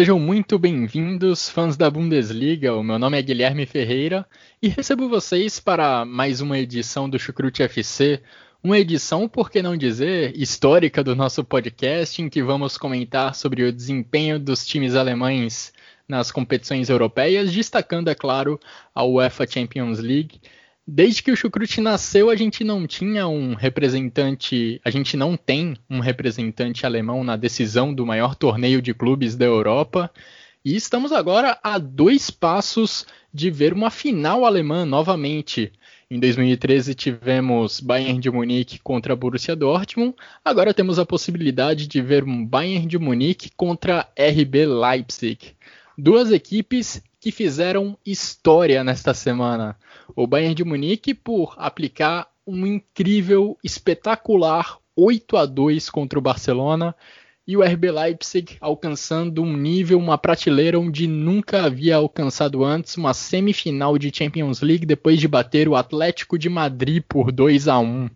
Sejam muito bem-vindos, fãs da Bundesliga. O meu nome é Guilherme Ferreira e recebo vocês para mais uma edição do Chucrute FC, uma edição, por que não dizer, histórica do nosso podcast, em que vamos comentar sobre o desempenho dos times alemães nas competições europeias, destacando, é claro, a UEFA Champions League Desde que o Chucrute nasceu, a gente não tinha um representante, a gente não tem um representante alemão na decisão do maior torneio de clubes da Europa. E estamos agora a dois passos de ver uma final alemã novamente. Em 2013 tivemos Bayern de Munique contra Borussia Dortmund. Agora temos a possibilidade de ver um Bayern de Munique contra RB Leipzig. Duas equipes que fizeram história nesta semana. O Bayern de Munique por aplicar um incrível, espetacular 8 a 2 contra o Barcelona e o RB Leipzig alcançando um nível, uma prateleira onde nunca havia alcançado antes, uma semifinal de Champions League depois de bater o Atlético de Madrid por 2 a 1.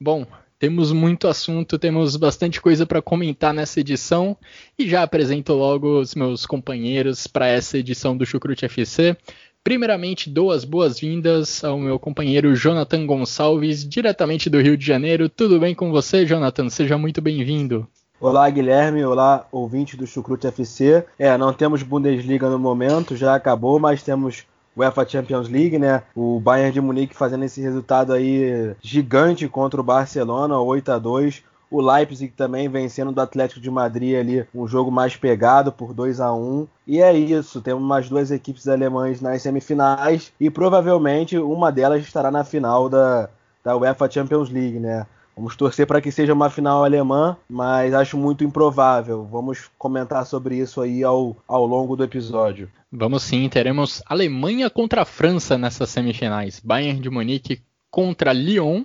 Bom, temos muito assunto, temos bastante coisa para comentar nessa edição e já apresento logo os meus companheiros para essa edição do Chucrute FC. Primeiramente, dou as boas-vindas ao meu companheiro Jonathan Gonçalves, diretamente do Rio de Janeiro. Tudo bem com você, Jonathan? Seja muito bem-vindo. Olá, Guilherme. Olá, ouvinte do Chucrute FC. É, não temos Bundesliga no momento, já acabou, mas temos UEFA Champions League, né? O Bayern de Munique fazendo esse resultado aí gigante contra o Barcelona, 8 a 2 o Leipzig também vencendo do Atlético de Madrid ali, um jogo mais pegado por 2 a 1 E é isso, temos mais duas equipes alemãs nas semifinais e provavelmente uma delas estará na final da, da UEFA Champions League, né? Vamos torcer para que seja uma final alemã, mas acho muito improvável. Vamos comentar sobre isso aí ao, ao longo do episódio. Vamos sim, teremos Alemanha contra a França nessas semifinais. Bayern de Munique contra Lyon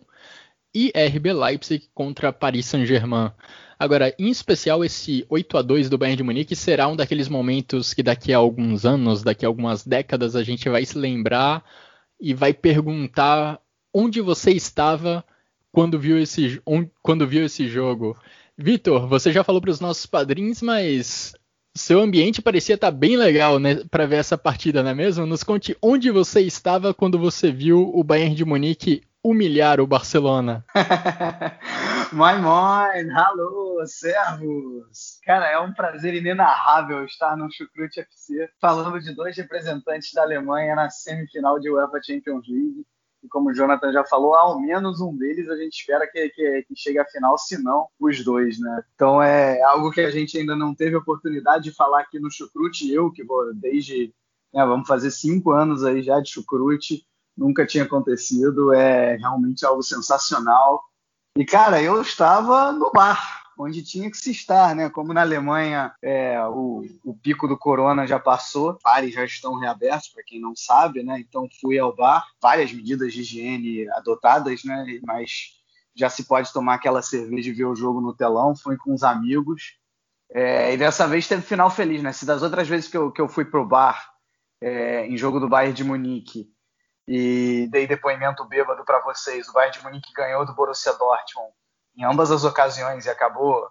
e RB Leipzig contra Paris Saint-Germain. Agora, em especial, esse 8 a 2 do Bayern de Munique será um daqueles momentos que daqui a alguns anos, daqui a algumas décadas, a gente vai se lembrar e vai perguntar onde você estava quando viu esse, quando viu esse jogo. Vitor, você já falou para os nossos padrinhos, mas seu ambiente parecia estar tá bem legal né, para ver essa partida, não é mesmo? Nos conte onde você estava quando você viu o Bayern de Munique humilhar o Barcelona. moin, moin, alô, servos. Cara, é um prazer inenarrável estar no Chucrute FC falando de dois representantes daAlemanha na semifinal de UEFA Champions League. E como o Jonathan já falou, ao menos um deles a gente espera que, que, que chegue à final, se não os dois, né? Então é algo que a gente ainda não teve oportunidade de falar aqui no Chucrute. Eu, que vou desde, né, vamos fazer cinco anos aí já de Chucrute, nunca tinha acontecido, é realmente algo sensacional. E, cara, eu estava no bar, onde tinha que se estar, né? Como na Alemanha é, o, o, pico do corona já passou, bares já estão reabertos, para quem não sabe, né? Então fui ao bar, várias medidas de higiene adotadas, né? Mas já se pode tomar aquela cerveja e ver o jogo no telão. Fui com os amigos. É, e dessa vez teve final feliz, né? Se das outras vezes que eu, que eu fui pro bar é, em jogo do Bayern de Munique e dei depoimento bêbado para vocês, o Bayern de Munique ganhou do Borussia Dortmund em ambas as ocasiões e acabou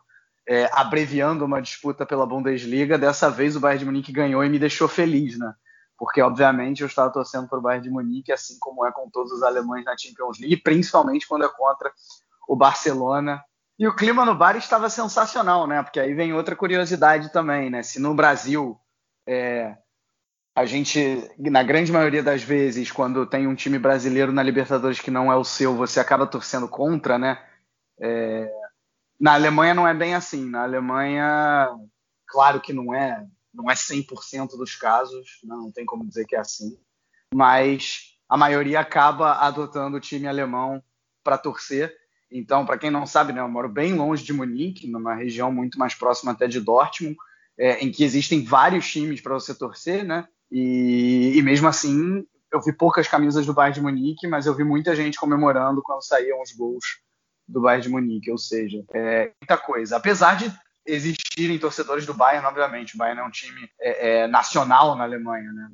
é, abreviando uma disputa pela Bundesliga. Dessa vez o Bayern de Munique ganhou e me deixou feliz, né? Porque, obviamente, eu estava torcendo para o Bayern de Munique, assim como é com todos os alemães na Champions League, principalmente quando é contra o Barcelona. E o clima no bar estava sensacional, né? Porque aí vem outra curiosidade também, né? Se no Brasil é, a gente, na grande maioria das vezes, quando tem um time brasileiro na Libertadores que não é o seu, você acaba torcendo contra, né? É, na Alemanha não é bem assim. Na Alemanha, claro que não é, não é 100% dos casos, não, não tem como dizer que é assim. Mas a maioria acaba adotando o time alemão para torcer. Então, para quem não sabe, né, eu moro bem longe de Munique, numa região muito mais próxima até de Dortmund, é, em que existem vários times para você torcer, né? E, e, mesmo assim, eu vi poucas camisas do Bayern de Munique, mas eu vi muita gente comemorando quando saíam os gols do Bayern de Munique, ou seja, é muita coisa. Apesar de existirem torcedores do Bayern, obviamente, o Bayern é um time é, é, nacional na Alemanha, né?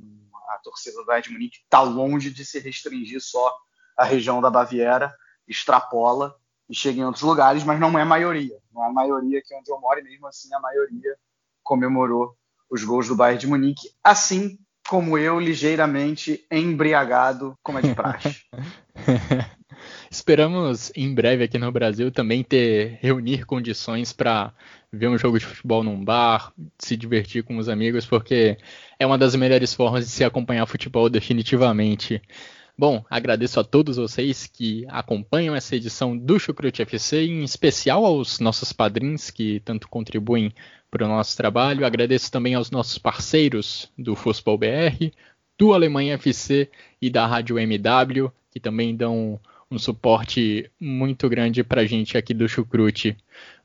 A torcida do Bayern de Munique está longe de se restringir só à região da Baviera, extrapola e chega em outros lugares, mas não é a maioria. Não é a maioria aqui onde eu moro, e mesmo assim a maioria comemorou os gols do Bayern de Munique, assim como eu, ligeiramente embriagado, como é de praxe. Esperamos em breve aqui no Brasil também ter reunir condições para ver um jogo de futebol num bar, se divertir com os amigos, porque é uma das melhores formas de se acompanhar futebol definitivamente. Bom, agradeço a todos vocês que acompanham essa edição do Chucrute FC, em especial aos nossos padrinhos que tanto contribuem para o nosso trabalho. Agradeço também aos nossos parceiros do Futebol BR, do Alemanha FC e da Rádio MW, que também dão um suporte muito grande para a gente aqui do Chucrute.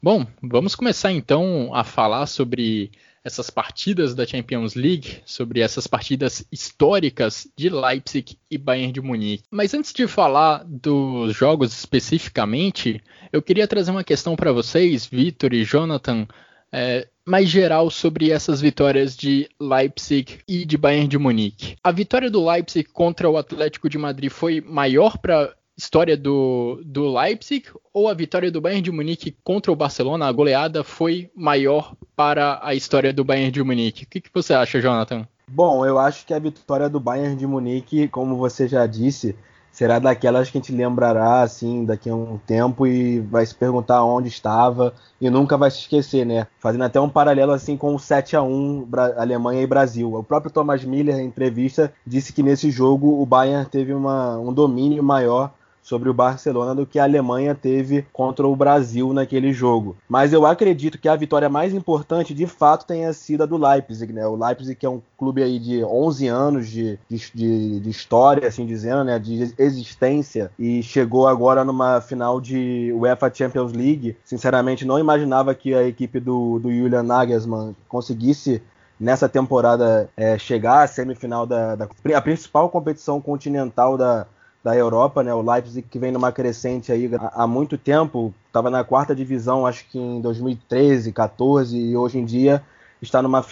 Bom, vamos começar então a falar sobre essas partidas da Champions League, sobre essas partidas históricas de Leipzig e Bayern de Munique. Mas antes de falar dos jogos especificamente, eu queria trazer uma questão para vocês, Vitor e Jonathan, é, mais geral sobre essas vitórias de Leipzig e de Bayern de Munique. A vitória do Leipzig contra o Atlético de Madrid foi maior para história do, do Leipzig ou a vitória do Bayern de Munique contra o Barcelona, a goleada, foi maior para a história do Bayern de Munique? O que, que você acha, Jonathan? Bom, eu acho que a vitória do Bayern de Munique, como você já disse, será daquelas que a gente lembrará assim daqui a um tempo e vai se perguntar onde estava e nunca vai se esquecer, né? Fazendo até um paralelo assim com o 7 a 1 Alemanha e Brasil. O próprio Thomas Miller em entrevista disse que nesse jogo o Bayern teve uma, um domínio maior sobre o Barcelona do que a Alemanha teve contra o Brasil naquele jogo. Mas eu acredito que a vitória mais importante, de fato, tenha sido a do Leipzig, né? O Leipzig que é um clube aí de 11 anos de, de, de história, assim dizendo, né? De existência e chegou agora numa final de UEFA Champions League. Sinceramente, não imaginava que a equipe do, do Julian Nagelsmann conseguisse nessa temporada é, chegar à semifinal da, da a principal competição continental da, da Europa, né? O Leipzig que vem numa crescente aí há, muito tempo, estava na quarta divisão, acho que em 2013, 14 e hoje em dia está numa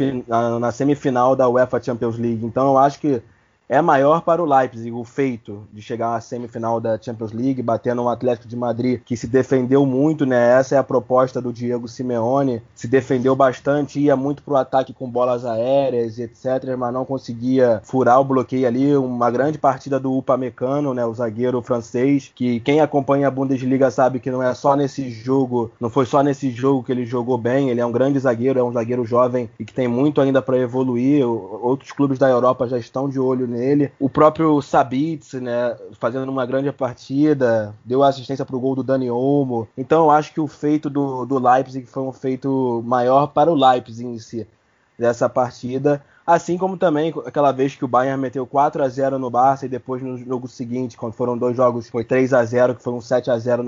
na semifinal da UEFA Champions League. Então eu acho que é maior para o Leipzig o feito de chegar à semifinal da Champions League, batendo um Atlético de Madrid que se defendeu muito, né? Essa é a proposta do Diego Simeone, se defendeu bastante, ia muito para o ataque com bolas aéreas etc, mas não conseguia furar o bloqueio ali. Uma grande partida do Upamecano, né? O zagueiro francês, que quem acompanha a Bundesliga sabe que não é só nesse jogo, não foi só nesse jogo que ele jogou bem. Ele é um grande zagueiro, é um zagueiro jovem e que tem muito ainda para evoluir. Outros clubes da Europa já estão de olho O próprio Sabitz, né, fazendo uma grande partida, deu assistência para o gol do Dani Olmo. Então eu acho que o feito do, do Leipzig foi um feito maior para o Leipzig em si dessa partida. Assim como também aquela vez que o Bayern meteu 4 a 0 no Barça e depois no jogo seguinte, quando foram dois jogos, foi 3 a 0 que foi um 7 a 0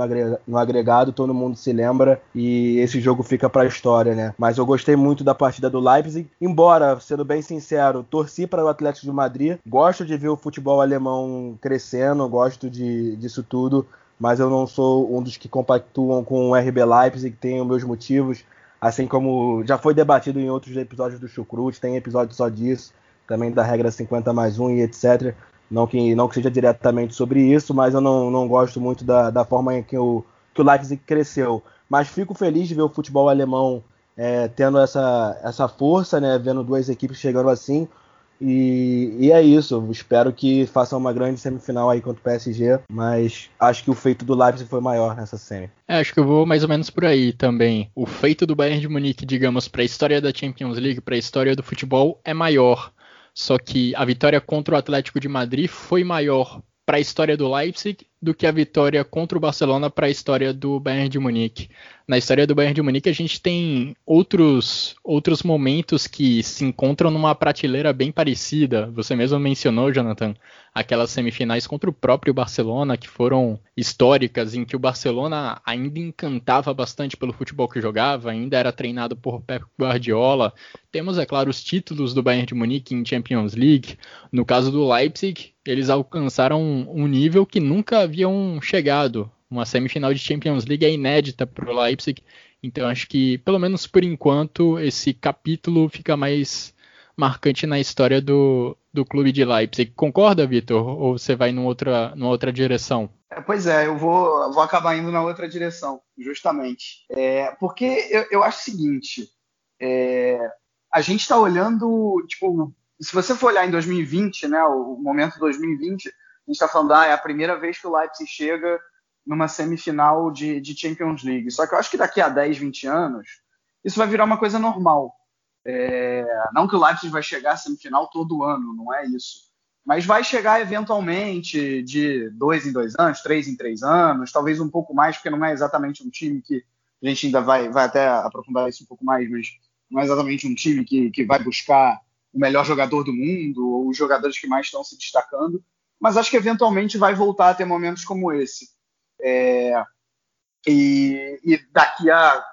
no agregado, todo mundo se lembra e esse jogo fica para a história, né? Mas eu gostei muito da partida do Leipzig, embora, sendo bem sincero, torci para o Atlético de Madrid, gosto de ver o futebol alemão crescendo, gosto de, disso tudo, mas eu não sou um dos que compactuam com o RB Leipzig, tenho meus motivos, Assim como já foi debatido em outros episódios do Chucrute, tem episódio só disso, também da regra 50 mais 1 e etc. Não que, não que seja diretamente sobre isso, mas eu não, não gosto muito da, da forma em que o, que o Leipzig cresceu. Mas fico feliz de ver o futebol alemão é, tendo essa, essa força, né, vendo duas equipes chegando assim. E, e, é isso. Espero que façam uma grande semifinal aí contra o PSG, mas acho que o feito do Leipzig foi maior nessa semi. É, acho que eu vou mais ou menos por aí também. O feito do Bayern de Munique, digamos, para a história da Champions League, para a história do futebol, é maior. Só que a vitória contra o Atlético de Madrid foi maior para a história do Leipzig do que a vitória contra o Barcelona para a história do Bayern de Munique. Na história do Bayern de Munique, a gente tem outros, outros momentos que se encontram numa prateleira bem parecida. Você mesmo mencionou, Jonathan, aquelas semifinais contra o próprio Barcelona, que foram históricas, em que o Barcelona ainda encantava bastante pelo futebol que jogava, ainda era treinado por Pep Guardiola. Temos, é claro, os títulos do Bayern de Munique em Champions League. No caso do Leipzig, eles alcançaram um nível que nunca haviam chegado uma semifinal de Champions League é inédita para o Leipzig. Então acho que, pelo menos por enquanto, esse capítulo fica mais marcante na história do, do clube de Leipzig. Concorda, Vitor? Ou você vai numa outra, numa outra direção? É, pois é, eu vou, vou acabar indo na outra direção, justamente. É, porque eu, eu acho o seguinte: é, a gente está olhando, tipo, se você for olhar em 2020, né, o momento 2020, a gente está falando, ah, é a primeira vez que o Leipzig chega numa semifinal de, de Champions League. Só que eu acho que daqui a 10, 20 anos, isso vai virar uma coisa normal. É, não que o Leipzig vai chegar à semifinal todo ano, não é isso. Mas vai chegar eventualmente de dois em dois anos, três em três anos, talvez um pouco mais, porque não é exatamente um time que a gente ainda vai, vai até aprofundar isso um pouco mais, mas não é exatamente um time que, que vai buscar o melhor jogador do mundo ou os jogadores que mais estão se destacando. Mas acho que eventualmente vai voltar a ter momentos como esse. É, e, e, daqui a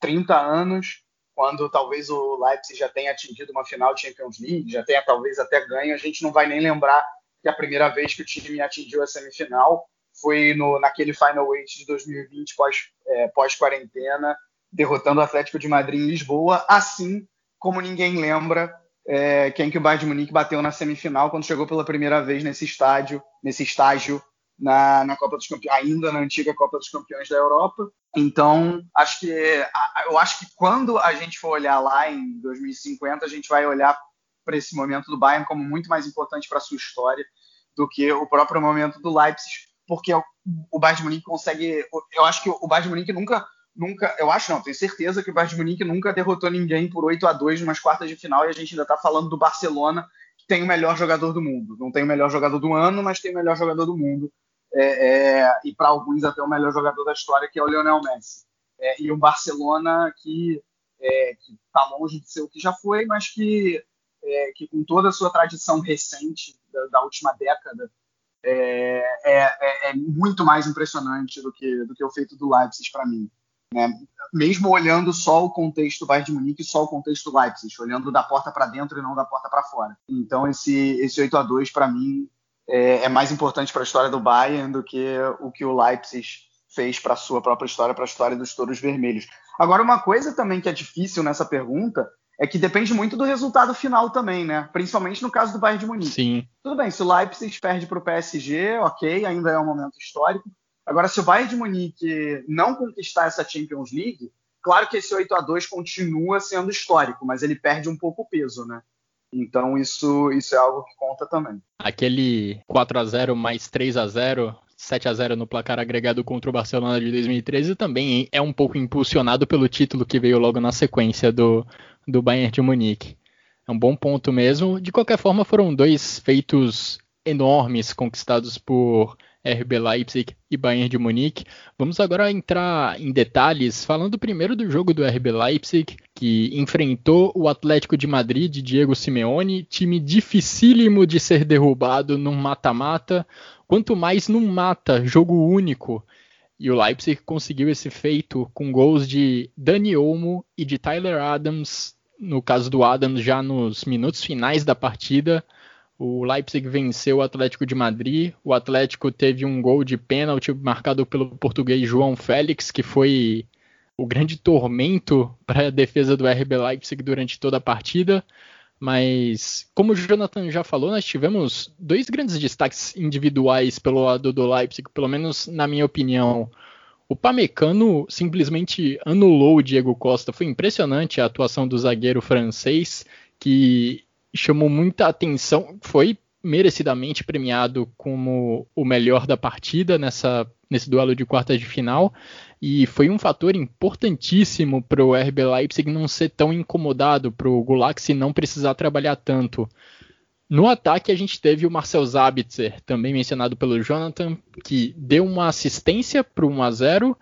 30 anos, quando talvez o Leipzig já tenha atingido uma final de Champions League, já tenha talvez até ganho, a gente não vai nem lembrar que a primeira vez que o time atingiu a semifinal foi no, naquele Final Eight de 2020 pós, é, pós-quarentena, derrotando o Atlético de Madrid em Lisboa, assim como ninguém lembra é, quem que o Bayern de Munique bateu na semifinal quando chegou pela primeira vez nesse estádio, nesse estágio na, na Copa dos Campeões, ainda na antiga Copa dos Campeões da Europa. Então, acho que eu acho que quando a gente for olhar lá em 2050, a gente vai olhar para esse momento do Bayern como muito mais importante para a sua história do que o próprio momento do Leipzig, porque o Bayern de Munique consegue, eu acho que o Bayern de Munique nunca nunca, eu acho não, tenho certeza que o Bayern de Munique nunca derrotou ninguém por 8 a 2 nas quartas de final e a gente ainda está falando do Barcelona, que tem o melhor jogador do mundo. Não tem o melhor jogador do ano, mas tem o melhor jogador do mundo é, é, e para alguns até o melhor jogador da história, que é o Lionel Messi. É, e o Barcelona que é, está longe de ser o que já foi, mas que, é, que com toda a sua tradição recente da, da última década é, muito mais impressionante do que, do que o feito do Leipzig para mim. Né? Mesmo olhando só o contexto Bayern de Munique e só o contexto Leipzig, olhando da porta para dentro e não da porta para fora. Então esse, esse 8 a 2 para mim é, é mais importante para a história do Bayern do que o que o Leipzig fez para a sua própria história, para a história dos Touros Vermelhos. Agora, uma coisa também que é difícil nessa pergunta é que depende muito do resultado final também, né? Principalmente no caso do Bayern de Munique. Sim. Tudo bem, se o Leipzig perde para o PSG, ok, ainda é um momento histórico. Agora, se o Bayern de Munique não conquistar essa Champions League, claro que esse 8 a 2 continua sendo histórico, mas ele perde um pouco o peso, né? Então isso, isso é algo que conta também. Aquele 4 a 0 mais 3 a 0 7 a 0 no placar agregado contra o Barcelona de 2013 também é um pouco impulsionado pelo título que veio logo na sequência do, do Bayern de Munique. É um bom ponto mesmo. De qualquer forma, foram dois feitos enormes conquistados por RB Leipzig e Bayern de Munique. Vamos agora entrar em detalhes, falando primeiro do jogo do RB Leipzig, que enfrentou o Atlético de Madrid de Diego Simeone, time dificílimo de ser derrubado num mata-mata, quanto mais num mata, jogo único. E o Leipzig conseguiu esse feito com gols de Dani Olmo e de Tyler Adams, no caso do Adams já nos minutos finais da partida. O Leipzig venceu o Atlético de Madrid. O Atlético teve um gol de pênalti marcado pelo português João Félix, que foi o grande tormento para a defesa do RB Leipzig durante toda a partida. Mas, como o Jonathan já falou, nós tivemos dois grandes destaques individuais pelo lado do Leipzig, pelo menos na minha opinião. O Pamecano simplesmente anulou o Diego Costa. Foi impressionante a atuação do zagueiro francês, que chamou muita atenção, foi merecidamente premiado como o melhor da partida nessa, nesse duelo de quartas de final e foi um fator importantíssimo para o RB Leipzig não ser tão incomodado, para o Gulaxi não precisar trabalhar tanto. No ataque, a gente teve o Marcel Zabitzer, também mencionado pelo Jonathan, que deu uma assistência para o 1x0.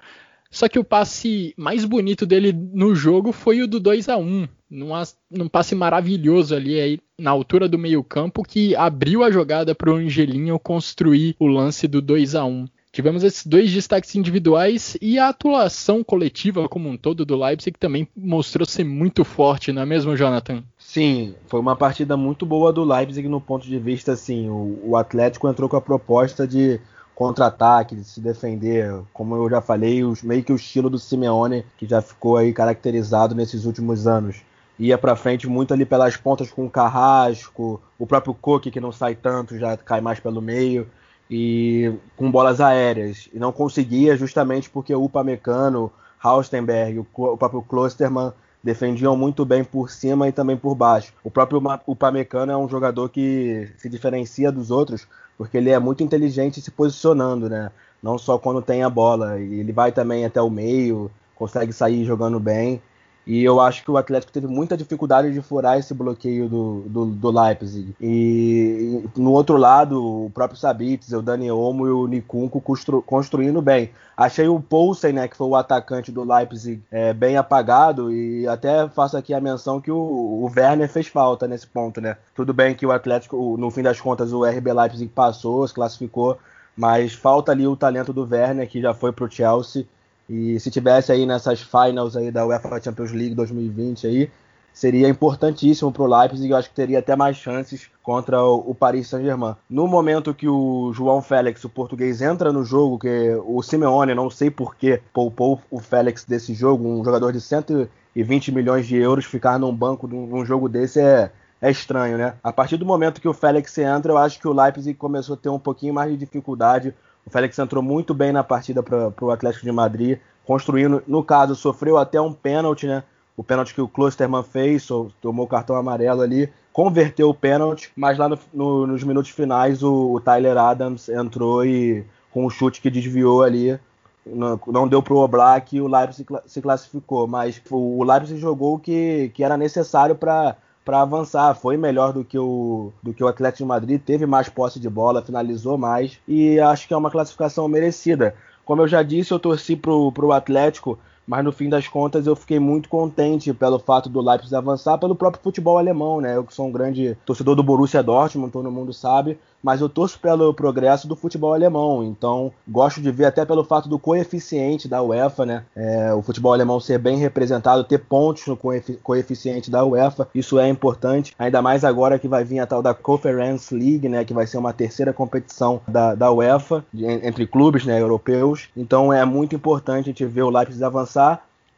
Só que o passe mais bonito dele no jogo foi o do 2 a 1 num, passe maravilhoso ali aí, na altura do meio-campo que abriu a jogada para o Angelinho construir o lance do 2 a 1 Tivemos esses dois destaques individuais e a atuação coletiva como um todo do Leipzig também mostrou ser muito forte, não é mesmo, Jonathan? Sim, foi uma partida muito boa do Leipzig no ponto de vista assim, o, o Atlético entrou com a proposta de contra-ataque, de se defender, como eu já falei, os, meio que o estilo do Simeone, que já ficou aí caracterizado nesses últimos anos. Ia para frente muito ali pelas pontas com o Carrasco, o próprio Coque que não sai tanto, já cai mais pelo meio e com bolas aéreas. E não conseguia justamente porque o Upamecano, Haustenberg, o, próprio Klosterman defendiam muito bem por cima e também por baixo. O próprio Upamecano é um jogador que se diferencia dos outros porque ele é muito inteligente se posicionando, né? Não só quando tem a bola, ele vai também até o meio, consegue sair jogando bem. E eu acho que o Atlético teve muita dificuldade de furar esse bloqueio do, do, do Leipzig. E, e, no outro lado, o próprio Sabitz, o Dani Olmo e o Nikunko constru, construindo bem. Achei o Poulsen, né, que foi o atacante do Leipzig, é, bem apagado. E até faço aqui a menção que o, o Werner fez falta nesse ponto. né? Tudo bem que o Atlético, no fim das contas, o RB Leipzig passou, se classificou. Mas falta ali o talento do Werner, que já foi para o Chelsea e se tivesse aí nessas finals aí da UEFA Champions League 2020 aí, seria importantíssimo para o Leipzig. Eu acho que teria até mais chances contra o, Paris Saint-Germain. No momento que o João Félix, o português, entra no jogo, que o Simeone, não sei porquê, poupou o Félix desse jogo, um jogador de 120 milhões de euros, ficar num banco num jogo desse é, é estranho, né? A partir do momento que o Félix entra, eu acho que o Leipzig começou a ter um pouquinho mais de dificuldade o Félix entrou muito bem na partida para o Atlético de Madrid, construindo, no caso, sofreu até um pênalti, né? O pênalti que o Klosterman fez, tomou o cartão amarelo ali, converteu o pênalti, mas lá no, no, nos minutos finais o, o, Tyler Adams entrou e com um chute que desviou ali, não, não deu para o Oblak e o Leipzig se classificou, mas o, o Leipzig jogou o que, que era necessário para para avançar. Foi melhor do que, o, do que o Atlético de Madrid, teve mais posse de bola, finalizou mais e acho que é uma classificação merecida. Como eu já disse, eu torci pro, pro Atlético mas no fim das contas eu fiquei muito contente pelo fato do Leipzig avançar, pelo próprio futebol alemão, né? Eu que sou um grande torcedor do Borussia Dortmund, todo mundo sabe, mas eu torço pelo progresso do futebol alemão, então gosto de ver até pelo fato do coeficiente da UEFA, né? É, o futebol alemão ser bem representado, ter pontos no coeficiente da UEFA, isso é importante, ainda mais agora que vai vir a tal da Conference League, né? Que vai ser uma terceira competição da, da UEFA, de, entre clubes né, europeus, então é muito importante a gente ver o Leipzig avançar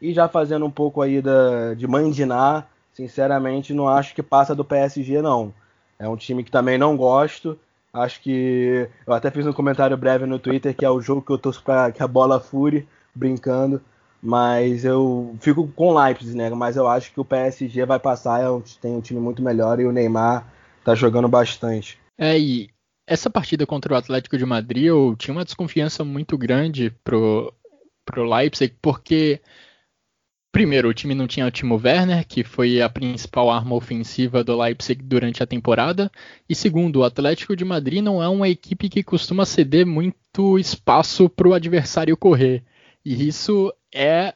e já fazendo um pouco aí da, de mandinar, sinceramente, não acho que passa do PSG, não. É um time que também não gosto. Acho que. Eu até fiz um comentário breve no Twitter que é o jogo que eu torço para que a bola fure, brincando. Mas eu fico com o Leipzig, né? Mas eu acho que o PSG vai passar. É tem um time muito melhor e o Neymar tá jogando bastante. É, e essa partida contra o Atlético de Madrid, eu tinha uma desconfiança muito grande pro, pro Leipzig, porque primeiro o time não tinha o Timo Werner, que foi a principal arma ofensiva do Leipzig durante a temporada, e segundo, o Atlético de Madrid não é uma equipe que costuma ceder muito espaço para o adversário correr. E isso é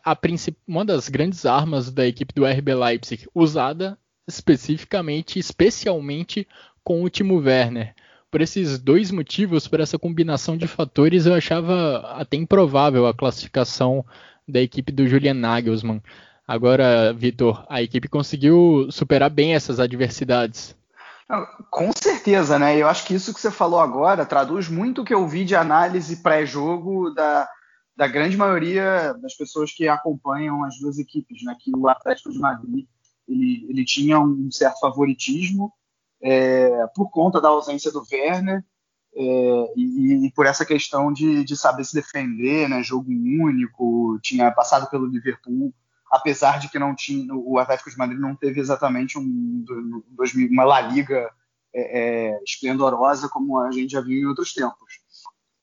uma das grandes armas da equipe do RB Leipzig, usada especificamente, especialmente com o Timo Werner por esses dois motivos, por essa combinação de fatores, eu achava até improvável a classificação da equipe do Julian Nagelsmann. Agora, Vitor, a equipe conseguiu superar bem essas adversidades. Com certeza, né? Eu acho que isso que você falou agora traduz muito o que eu vi de análise pré-jogo da, da grande maioria das pessoas que acompanham as duas equipes, né? Que o Atlético de Madrid ele, ele tinha um certo favoritismo é, por conta da ausência do Werner é, e, e, por essa questão de, de saber se defender, né, jogo único, tinha passado pelo Liverpool, apesar de que não tinha, o Atlético de Madrid não teve exatamente um, uma La Liga é, é, esplendorosa como a gente já viu em outros tempos.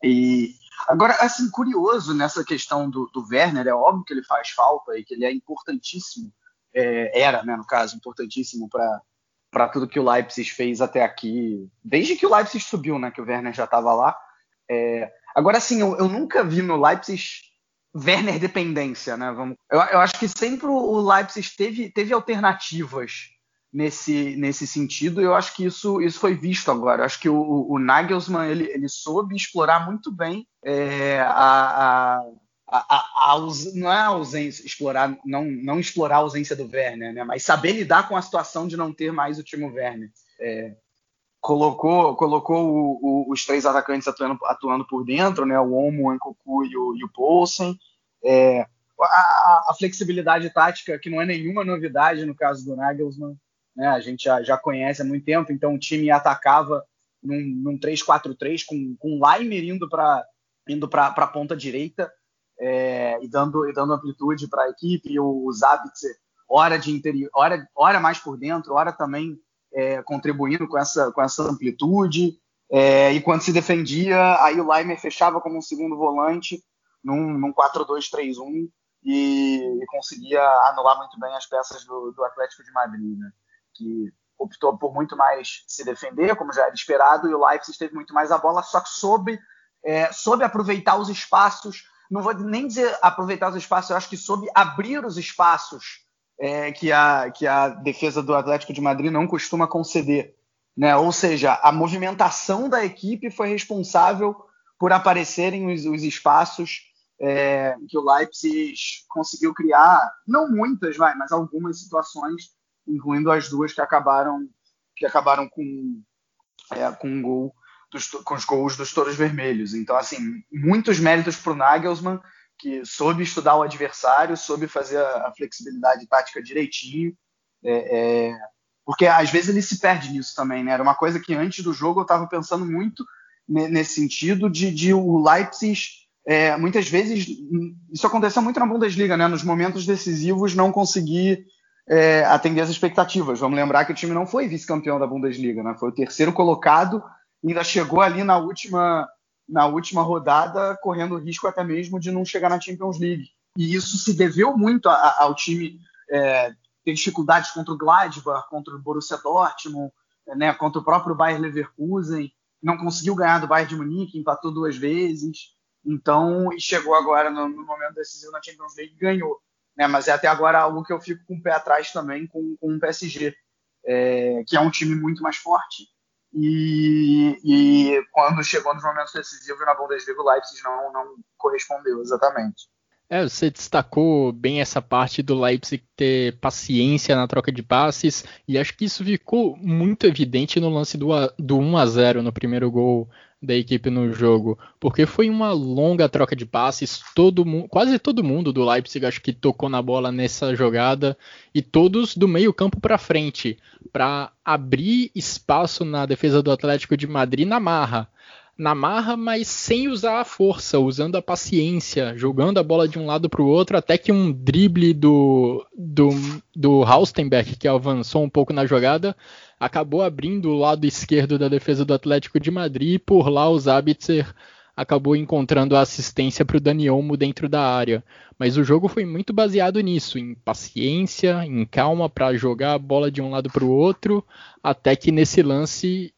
E agora, assim, curioso nessa questão do, do Werner, é óbvio que ele faz falta e que ele é importantíssimo, é, era, né, no caso, importantíssimo para para tudo que o Leipzig fez até aqui, desde que o Leipzig subiu, né, que o Werner já estava lá. É... Agora, assim, eu, eu, nunca vi no Leipzig Werner dependência, né? Vamos... Eu, eu, acho que sempre o Leipzig teve, teve alternativas nesse, nesse sentido. E eu acho que isso, isso foi visto agora. Eu acho que o, o Nagelsmann ele, ele soube explorar muito bem é, a, a a, a, a, não é a ausência, explorar, não, não explorar a ausência do Werner, né? mas saber lidar com a situação de não ter mais o Timo Werner. É, colocou colocou o, o, os três atacantes atuando, atuando por dentro, né? o Omo, o Enkoku e o, e o Poulsen. É, a, a, flexibilidade tática, que não é nenhuma novidade no caso do Nagelsmann, né? a gente já, já conhece há muito tempo, então o time atacava num, num 3-4-3 com, com o Leimer indo para indo para a ponta direita, é, e, dando, e dando amplitude para a equipe, o Zabitzer, hora de interior, hora, hora mais por dentro, hora também é, contribuindo com essa, com essa amplitude. É, e quando se defendia, aí o Leimer fechava como um segundo volante num, num 4-2-3-1 e, e, conseguia anular muito bem as peças do, do Atlético de Madrid, né? que optou por muito mais se defender, como já era esperado, e o Leipzig teve muito mais a bola, só que soube, é, soube aproveitar os espaços não vou nem dizer aproveitar os espaços, eu acho que soube abrir os espaços é, que, a, que a defesa do Atlético de Madrid não costuma conceder. Né? Ou seja, a movimentação da equipe foi responsável por aparecerem os, os espaços é, que o Leipzig conseguiu criar, não muitas, vai, mas algumas situações, incluindo as duas que acabaram que acabaram com, é, com um gol dos, com os gols dos Touros Vermelhos. Então, assim, muitos méritos para o Nagelsmann, que soube estudar o adversário, soube fazer a, flexibilidade tática direitinho. É, é, porque às vezes ele se perde nisso também, né? Era uma coisa que antes do jogo eu estava pensando muito nesse sentido de, de o Leipzig é, muitas vezes isso aconteceu muito na Bundesliga, né? Nos momentos decisivos não conseguir é, atender as expectativas. Vamos lembrar que o time não foi vice-campeão da Bundesliga, né? Foi o terceiro colocado ainda chegou ali na última, na última rodada, correndo risco até mesmo de não chegar na Champions League. E isso se deveu muito a, a, ao time é, ter dificuldades contra o Gladbach, contra o Borussia Dortmund, né, contra o próprio Bayern Leverkusen, não conseguiu ganhar do Bayern de Munique, empatou duas vezes, então e chegou agora no, no momento decisivo na Champions League e ganhou. Né, mas é até agora algo que eu fico com o pé atrás também com, com o PSG, é, que é um time muito mais forte, e, e, quando chegou nos momentos decisivos na Bundesliga, o Leipzig não, não correspondeu exatamente. É, você destacou bem essa parte do Leipzig ter paciência na troca de passes, e acho que isso ficou muito evidente no lance do, do 1 a 0 no primeiro gol da equipe no jogo, porque foi uma longa troca de passes, todo quase todo mundo do Leipzig acho que tocou na bola nessa jogada e todos do meio-campo para frente, para abrir espaço na defesa do Atlético de Madrid na marra. Na marra, mas sem usar a força, usando a paciência, jogando a bola de um lado para o outro, até que um drible do, do, do Haustenberg, que avançou um pouco na jogada, acabou abrindo o lado esquerdo da defesa do Atlético de Madrid e por lá o Zabitzer acabou encontrando a assistência para o Dani Olmo dentro da área. Mas o jogo foi muito baseado nisso, em paciência, em calma para jogar a bola de um lado para o outro, até que nesse lance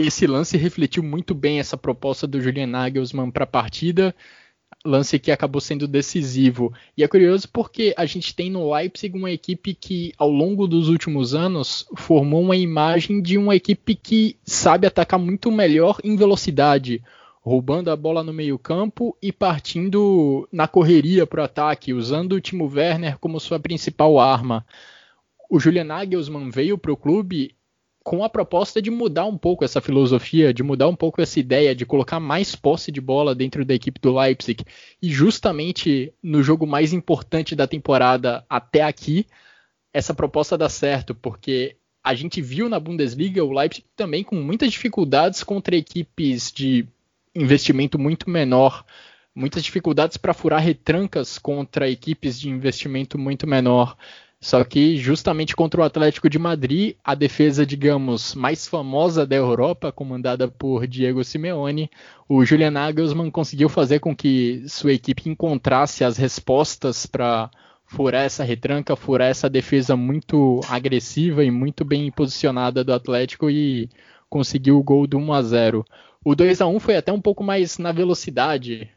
esse lance refletiu muito bem essa proposta do Julian Nagelsmann para a partida lance que acabou sendo decisivo. E é curioso porque a gente tem no Leipzig uma equipe que, ao longo dos últimos anos, formou uma imagem de uma equipe que sabe atacar muito melhor em velocidade, roubando a bola no meio-campo e partindo na correria para o ataque, usando o Timo Werner como sua principal arma. O Julian Nagelsmann veio para o clube com a proposta de mudar um pouco essa filosofia, de mudar um pouco essa ideia, de colocar mais posse de bola dentro da equipe do Leipzig. E justamente no jogo mais importante da temporada até aqui, essa proposta dá certo, porque a gente viu na Bundesliga o Leipzig também com muitas dificuldades contra equipes de investimento muito menor, muitas dificuldades para furar retrancas contra equipes de investimento muito menor. Só que justamente contra o Atlético de Madrid, a defesa, digamos, mais famosa da Europa, comandada por Diego Simeone, o Julian Nagelsmann conseguiu fazer com que sua equipe encontrasse as respostas para furar essa retranca, furar essa defesa muito agressiva e muito bem posicionada do Atlético e conseguiu o gol do 1 a 0. O 2 a 1 foi até um pouco mais na velocidade,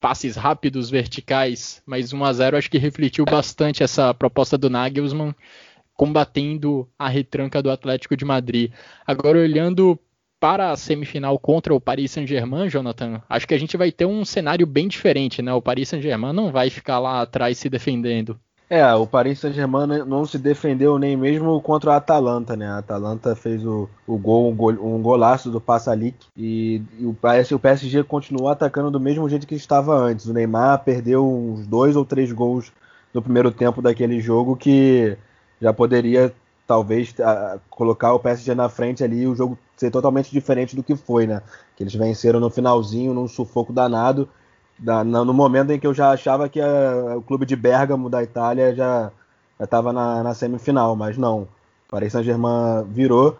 passes rápidos, verticais, mas 1 a 0 acho que refletiu bastante essa proposta do Nagelsmann combatendo a retranca do Atlético de Madrid. Agora olhando para a semifinal contra o Paris Saint-Germain, Jonathan, acho que a gente vai ter um cenário bem diferente, né? O Paris Saint-Germain não vai ficar lá atrás se defendendo. É, o Paris Saint-Germain não se defendeu nem mesmo contra o Atalanta, né? A Atalanta fez o, o gol, um, gol, golaço do Passalic e, e o, o PSG continuou atacando do mesmo jeito que estava antes. O Neymar perdeu uns dois ou três gols no primeiro tempo daquele jogo que já poderia talvez colocar o PSG na frente ali e o jogo ser totalmente diferente do que foi, né? Que eles venceram no finalzinho, num sufoco danado da, no momento em que eu já achava que a, o clube de Bergamo da Itália já estava na, na, semifinal, mas não. O Paris Saint-Germain virou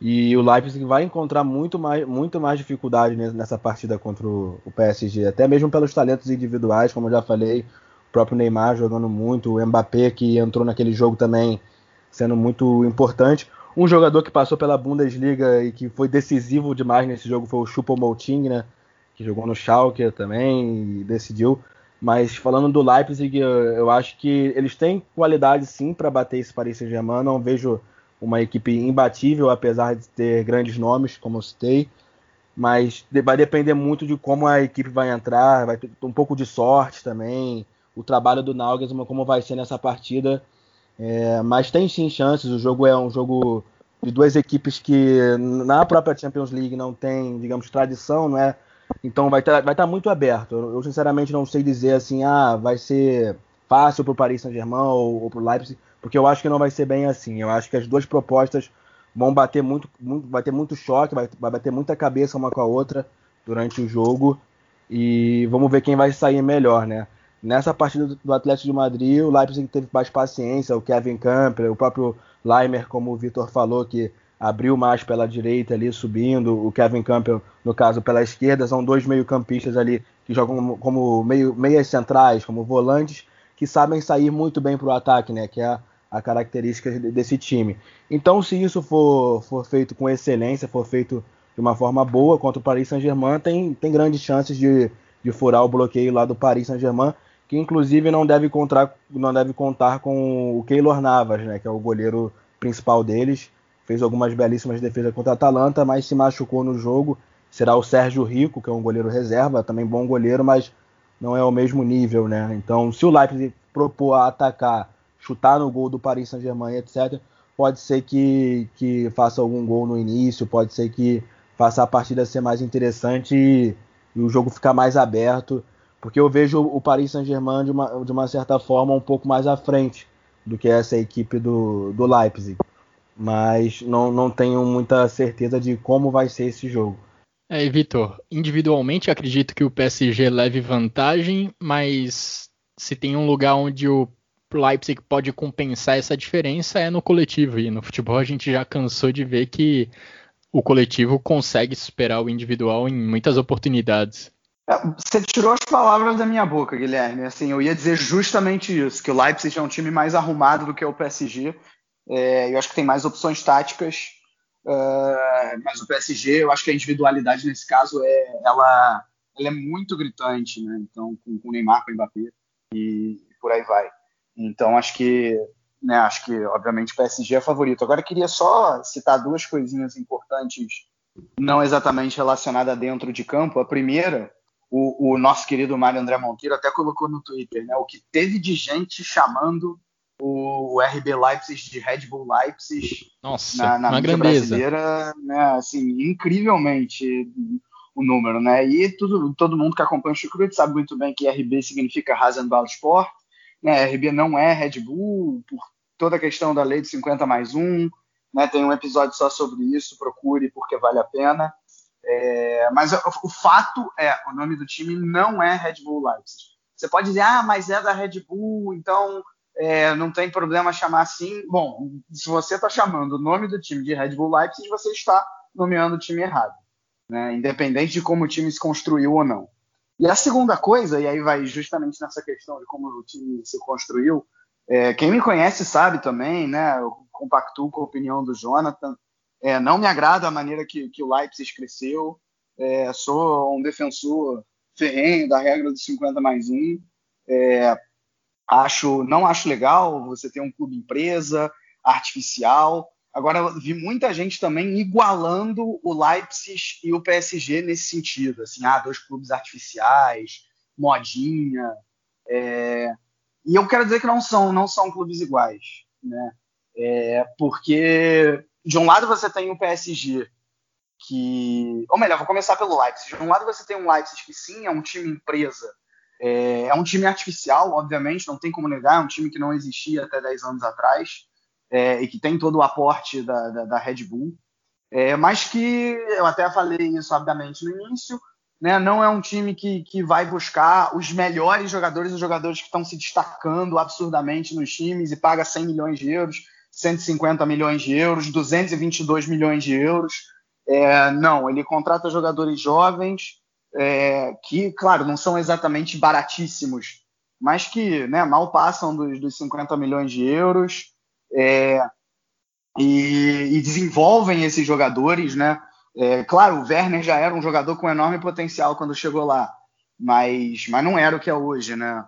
e o Leipzig vai encontrar muito mais, muito mais dificuldade nessa partida contra o, o PSG, até mesmo pelos talentos individuais, como eu já falei, o próprio Neymar jogando muito, o Mbappé que entrou naquele jogo também sendo muito importante. Um jogador que passou pela Bundesliga e que foi decisivo demais nesse jogo foi o Choupo-Moting, né? Que jogou no Schalke também e decidiu. Mas falando do Leipzig, eu acho que eles têm qualidade sim para bater esse Paris Saint-Germain. Não vejo uma equipe imbatível, apesar de ter grandes nomes, como eu citei. Mas vai depender muito de como a equipe vai entrar, vai ter um pouco de sorte também. O trabalho do Nagelsmann, como vai ser nessa partida. É, mas tem sim chances. O jogo é um jogo de duas equipes que na própria Champions League não tem, digamos, tradição, não é? Então vai estar vai tá muito aberto. Eu, sinceramente não sei dizer assim, ah, vai ser fácil para o Paris Saint-Germain ou, ou para o Leipzig, porque eu acho que não vai ser bem assim. Eu acho que as duas propostas vão bater muito, muito vai ter muito choque, vai, vai bater muita cabeça uma com a outra durante o jogo e vamos ver quem vai sair melhor, né? Nessa partida do Atlético de Madrid, o Leipzig teve mais paciência, o Kevin Campbell, o próprio Leimer, como o Vitor falou, que abriu mais pela direita ali, subindo, o Kevin Campbell, no caso, pela esquerda, são dois meio-campistas ali que jogam como, meio, meias centrais, como volantes, que sabem sair muito bem para o ataque, né? Que é a característica desse time. Então, se isso for, for feito com excelência, for feito de uma forma boa contra o Paris Saint-Germain, tem, tem grandes chances de, de furar o bloqueio lá do Paris Saint-Germain, que inclusive não deve, contar, não deve contar com o Keylor Navas, né? Que é o goleiro principal deles fez algumas belíssimas defesas contra a Atalanta, mas se machucou no jogo. Será o Sérgio Rico, que é um goleiro reserva, também bom goleiro, mas não é o mesmo nível, né? Então, se o Leipzig propor a atacar, chutar no gol do Paris Saint-Germain, etc., pode ser que, que faça algum gol no início, pode ser que faça a partida ser mais interessante e, e o jogo ficar mais aberto, porque eu vejo o Paris Saint-Germain de uma, de uma certa forma um pouco mais à frente do que essa equipe do, do Leipzig mas não, não tenho muita certeza de como vai ser esse jogo. É, Vitor, individualmente acredito que o PSG leve vantagem, mas se tem um lugar onde o Leipzig pode compensar essa diferença é no coletivo. E no futebol a gente já cansou de ver que o coletivo consegue superar o individual em muitas oportunidades. É, você tirou as palavras da minha boca, Guilherme. Assim, eu ia dizer justamente isso, que o Leipzig é um time mais arrumado do que o PSG é, eu acho que tem mais opções táticas, uh, mas o PSG, eu acho que a individualidade nesse caso é, ela, ela é muito gritante, né? Então, com, o Neymar, com o Mbappé e por aí vai. Então, acho que, né, acho que, obviamente, o PSG é favorito. Agora, queria só citar duas coisinhas importantes, não exatamente relacionadas dentro de campo. A primeira, o, o nosso querido Mário André Monteiro até colocou no Twitter, né? O que teve de gente chamando o RB Leipzig de Red Bull Leipzig Nossa, na, na uma grandeza. brasileira, né, assim, incrivelmente o número, né? E tudo, todo mundo que acompanha o Chucrute sabe muito bem que RB significa Rasenball Sport, né? RB não é Red Bull por toda a questão da lei de 50 mais 1, né? Tem um episódio só sobre isso, procure porque vale a pena. É, mas o, o, fato é, o nome do time não é Red Bull Leipzig. Você pode dizer, ah, mas é da Red Bull, então é, não tem problema chamar assim. Bom, se você está chamando o nome do time de Red Bull Leipzig, você está nomeando o time errado, né? independente de como o time se construiu ou não. E a segunda coisa, e aí vai justamente nessa questão de como o time se construiu, É, quem me conhece sabe também, né? Eu compactuo com a opinião do Jonathan. É, não me agrada a maneira que, que o Leipzig cresceu. É, sou um defensor ferrenho da regra dos 50 mais 1. É, acho, não acho legal você ter um clube empresa artificial. Agora, vi muita gente também igualando o Leipzig e o PSG nesse sentido. Assim, ah, dois clubes artificiais, modinha. É... E eu quero dizer que não são, não são clubes iguais. Né? É, porque, de um lado, você tem o PSG, que. Ou melhor, vou começar pelo Leipzig. De um lado, você tem um Leipzig que sim é um time empresa. É, é um time artificial, obviamente, não tem como negar, é um time que não existia até 10 anos atrás é, e que tem todo o aporte da, da, da Red Bull, é, mas que eu até falei isso, obviamente, no início, né, não é um time que, que vai buscar os melhores jogadores, os jogadores que estão se destacando absurdamente nos times e paga 100 milhões de euros, 150 milhões de euros, 222 milhões de euros. É, não, ele contrata jogadores jovens é, que, claro, não são exatamente baratíssimos, mas que né, mal passam dos, dos 50 milhões de euros é, e, e, desenvolvem esses jogadores, né? É, claro, o Werner já era um jogador com enorme potencial quando chegou lá, mas, mas não era o que é hoje, né?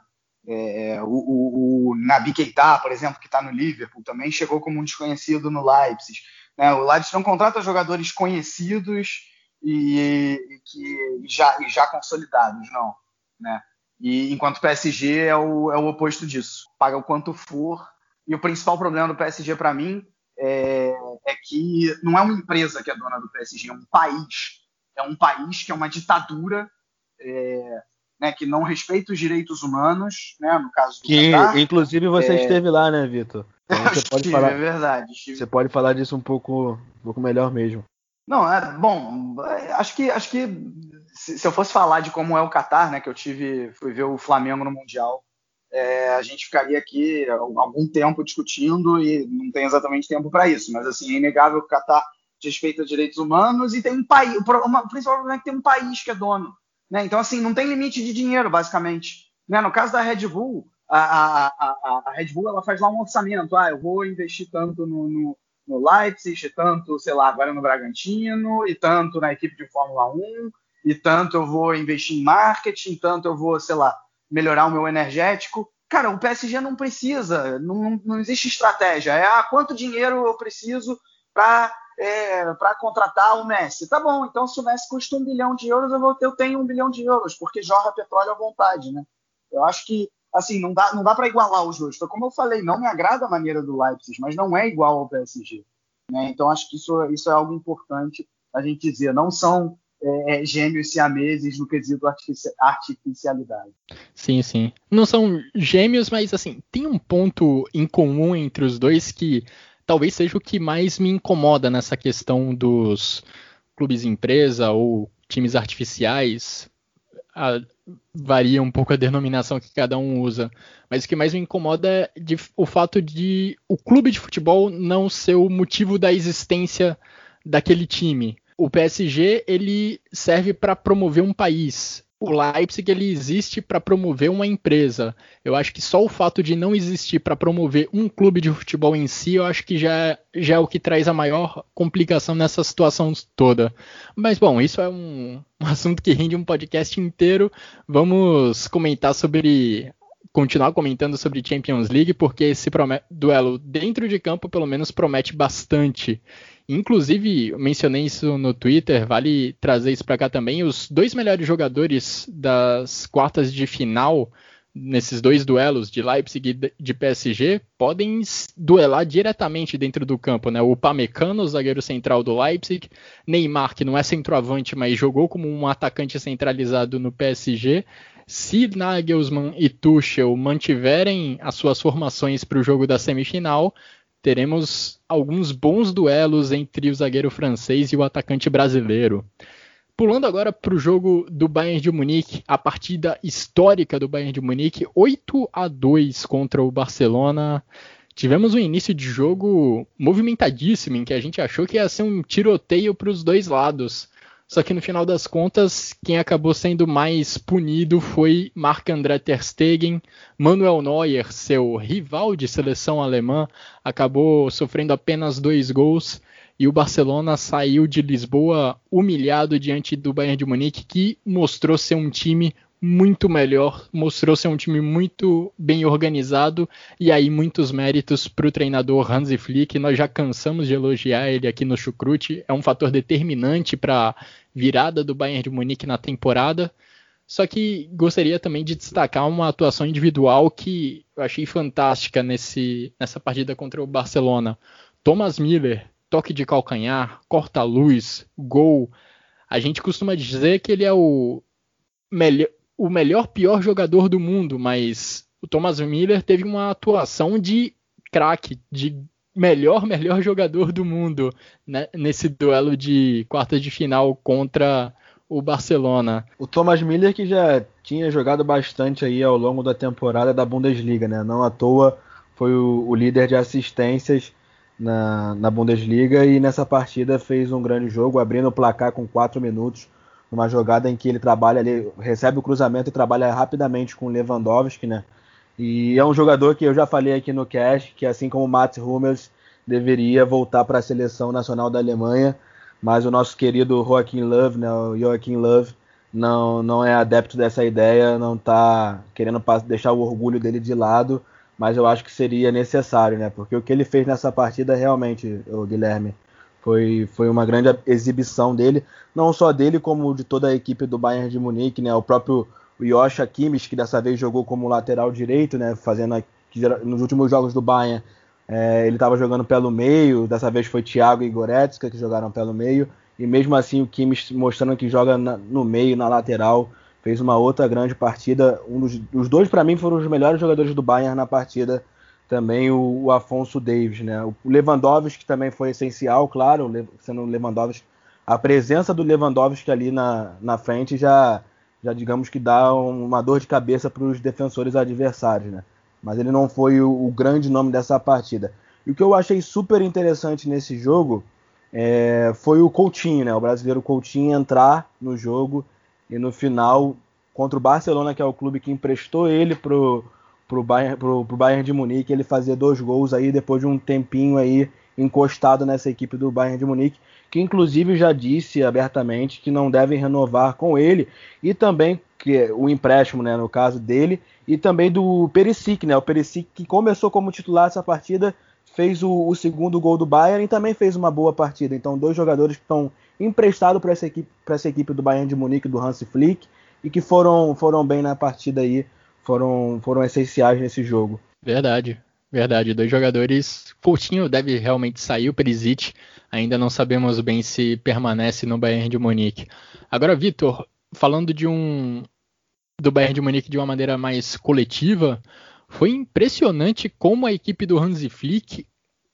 É, o, o, o Nabi Keita, por exemplo, que está no Liverpool, também chegou como um desconhecido no Leipzig. Né? O Leipzig não contrata jogadores conhecidos e, e que já, e já consolidados, não. Né? E enquanto o PSG é o, é o oposto disso. Paga o quanto for e o principal problema do PSG para mim é, é, que não é uma empresa que é dona do PSG, é um país. É um país que é uma ditadura, é, né, que não respeita os direitos humanos, né, no caso do Que, Qatar. inclusive, você é... esteve lá, né, Vitor? Então, você pode falar, é verdade. Estive. Você pode falar disso um pouco, um pouco melhor mesmo. Não, é bom. Acho que, acho que se, se eu fosse falar de como é o Qatar, né, que eu tive, fui ver o Flamengo no Mundial é, a gente ficaria aqui algum tempo discutindo e não tem exatamente tempo para isso, mas assim, é inegável que o Qatar respeita direitos humanos e tem um país, o principal problema é que tem um país que é dono, né? Então assim, não tem limite de dinheiro, basicamente. Né? No caso da Red Bull, a, a, a, a, Red Bull ela faz lá um orçamento, ah, eu vou investir tanto no, no, no Leipzig, tanto, sei lá, agora no Bragantino, e tanto na equipe de Fórmula 1, e tanto eu vou investir em marketing, tanto eu vou, sei lá, melhorar o meu energético. Cara, o PSG não precisa, não, não existe estratégia. É ah, quanto dinheiro eu preciso para é, para contratar o Messi. Tá bom, então se o Messi custa um bilhão de euros, eu, vou, eu tenho um bilhão de euros, porque jorra petróleo à vontade, né? Eu acho que, assim, não dá, não dá para igualar os dois. Então, como eu falei, não me agrada a maneira do Leipzig, mas não é igual ao PSG. Né? Então, acho que isso, isso é algo importante a gente dizer. Não são é, é, gêmeos siameses no quesito artificialidade. Sim, sim. Não são gêmeos, mas assim, tem um ponto em comum entre os dois que talvez seja o que mais me incomoda nessa questão dos clubes empresa ou times artificiais. A, varia um pouco a denominação que cada um usa, mas o que mais me incomoda é de, o fato de o clube de futebol não ser o motivo da existência daquele time o PSG ele serve para promover um país. O Leipzig ele existe para promover uma empresa. Eu acho que só o fato de não existir para promover um clube de futebol em si, eu acho que já, já é o que traz a maior complicação nessa situação toda. Mas bom, isso é um, um assunto que rende um podcast inteiro. Vamos comentar sobre continuar comentando sobre Champions League, porque esse duelo dentro de campo, pelo menos, promete bastante. Inclusive, mencionei isso no Twitter, vale trazer isso para cá também. Os dois melhores jogadores das quartas de final, nesses dois duelos de Leipzig e de PSG, podem duelar diretamente dentro do campo. Né? O Pamecano, zagueiro central do Leipzig, Neymar, que não é centroavante, mas jogou como um atacante centralizado no PSG. Se Nagelsmann e Tuchel mantiverem as suas formações para o jogo da semifinal, teremos alguns bons duelos entre o zagueiro francês e o atacante brasileiro. Pulando agora para o jogo do Bayern de Munique, a partida histórica do Bayern de Munique, 8 a 2 contra o Barcelona. Tivemos um início de jogo movimentadíssimo, em que a gente achou que ia ser um tiroteio para os dois lados. Só que no final das contas, quem acabou sendo mais punido foi Marc-André Ter Stegen. Manuel Neuer, seu rival de seleção alemã, acabou sofrendo apenas dois gols e o Barcelona saiu de Lisboa humilhado diante do Bayern de Munique, que mostrou ser um time muito melhor, mostrou ser um time muito bem organizado e aí muitos méritos para o treinador Hansi Flick. Nós já cansamos de elogiar ele aqui no Chucrute, é um fator determinante para a virada do Bayern de Munique na temporada. Só que gostaria também de destacar uma atuação individual que eu achei fantástica nesse, nessa partida contra o Barcelona. Thomas Miller, toque de calcanhar, corta-luz, gol. A gente costuma dizer que ele é o melhor, o melhor pior jogador do mundo, mas o Thomas Miller teve uma atuação de craque, de melhor melhor jogador do mundo né, nesse duelo de quartas de final contra o Barcelona. O Thomas Miller que já tinha jogado bastante aí ao longo da temporada da Bundesliga, né? Não à toa foi o, o líder de assistências na, na Bundesliga e nessa partida fez um grande jogo, abrindo o placar com 4 minutos uma jogada em que ele trabalha ali, recebe o cruzamento e trabalha rapidamente com Lewandowski, né? E é um jogador que eu já falei aqui no cast, que assim como o Mats Hummels deveria voltar para a seleção nacional da Alemanha, mas o nosso querido Joaquim Love, né, o Joaquim Love, não, não é adepto dessa ideia, não está querendo deixar o orgulho dele de lado, mas eu acho que seria necessário, né? Porque o que ele fez nessa partida realmente, Guilherme, foi, foi uma grande exibição dele, não só dele, como de toda a equipe do Bayern de Munique, né? O próprio Joshua Kimmich, que dessa vez jogou como lateral direito, né? Fazendo nos últimos jogos do Bayern, é, ele estava jogando pelo meio, dessa vez foi Thiago e Goretzka que jogaram pelo meio, e mesmo assim o Kimmich mostrando que joga na, no meio, na lateral, fez uma outra grande partida. Um dos, os dois, para mim, foram os melhores jogadores do Bayern na partida também o, o, Afonso Davis, né? O Lewandowski também foi essencial, claro, sendo o Lewandowski, a presença do Lewandowski ali na, na frente já, já digamos que dá uma dor de cabeça para os defensores adversários, né? Mas ele não foi o, o, grande nome dessa partida. E o que eu achei super interessante nesse jogo é, foi o Coutinho, né? O brasileiro Coutinho entrar no jogo e no final contra o Barcelona, que é o clube que emprestou ele pro pro Bayern, pro, pro Bayern de Munique, ele fazia dois gols aí depois de um tempinho aí encostado nessa equipe do Bayern de Munique, que inclusive já disse abertamente que não devem renovar com ele e também que o empréstimo, né, no caso dele, e também do Perisic, né, o Perisic que começou como titular essa partida, fez o, o segundo gol do Bayern e também fez uma boa partida. Então, dois jogadores que estão emprestados para essa equipe, para essa equipe do Bayern de Munique do Hans Flick e que foram foram bem na partida aí foram, foram essenciais nesse jogo. Verdade, verdade. Dois jogadores. Coutinho deve realmente sair, o Perisic. Ainda não sabemos bem se permanece no Bayern de Munique. Agora, Vitor, falando de um do Bayern de Munique de uma maneira mais coletiva, foi impressionante como a equipe do Hansi Flick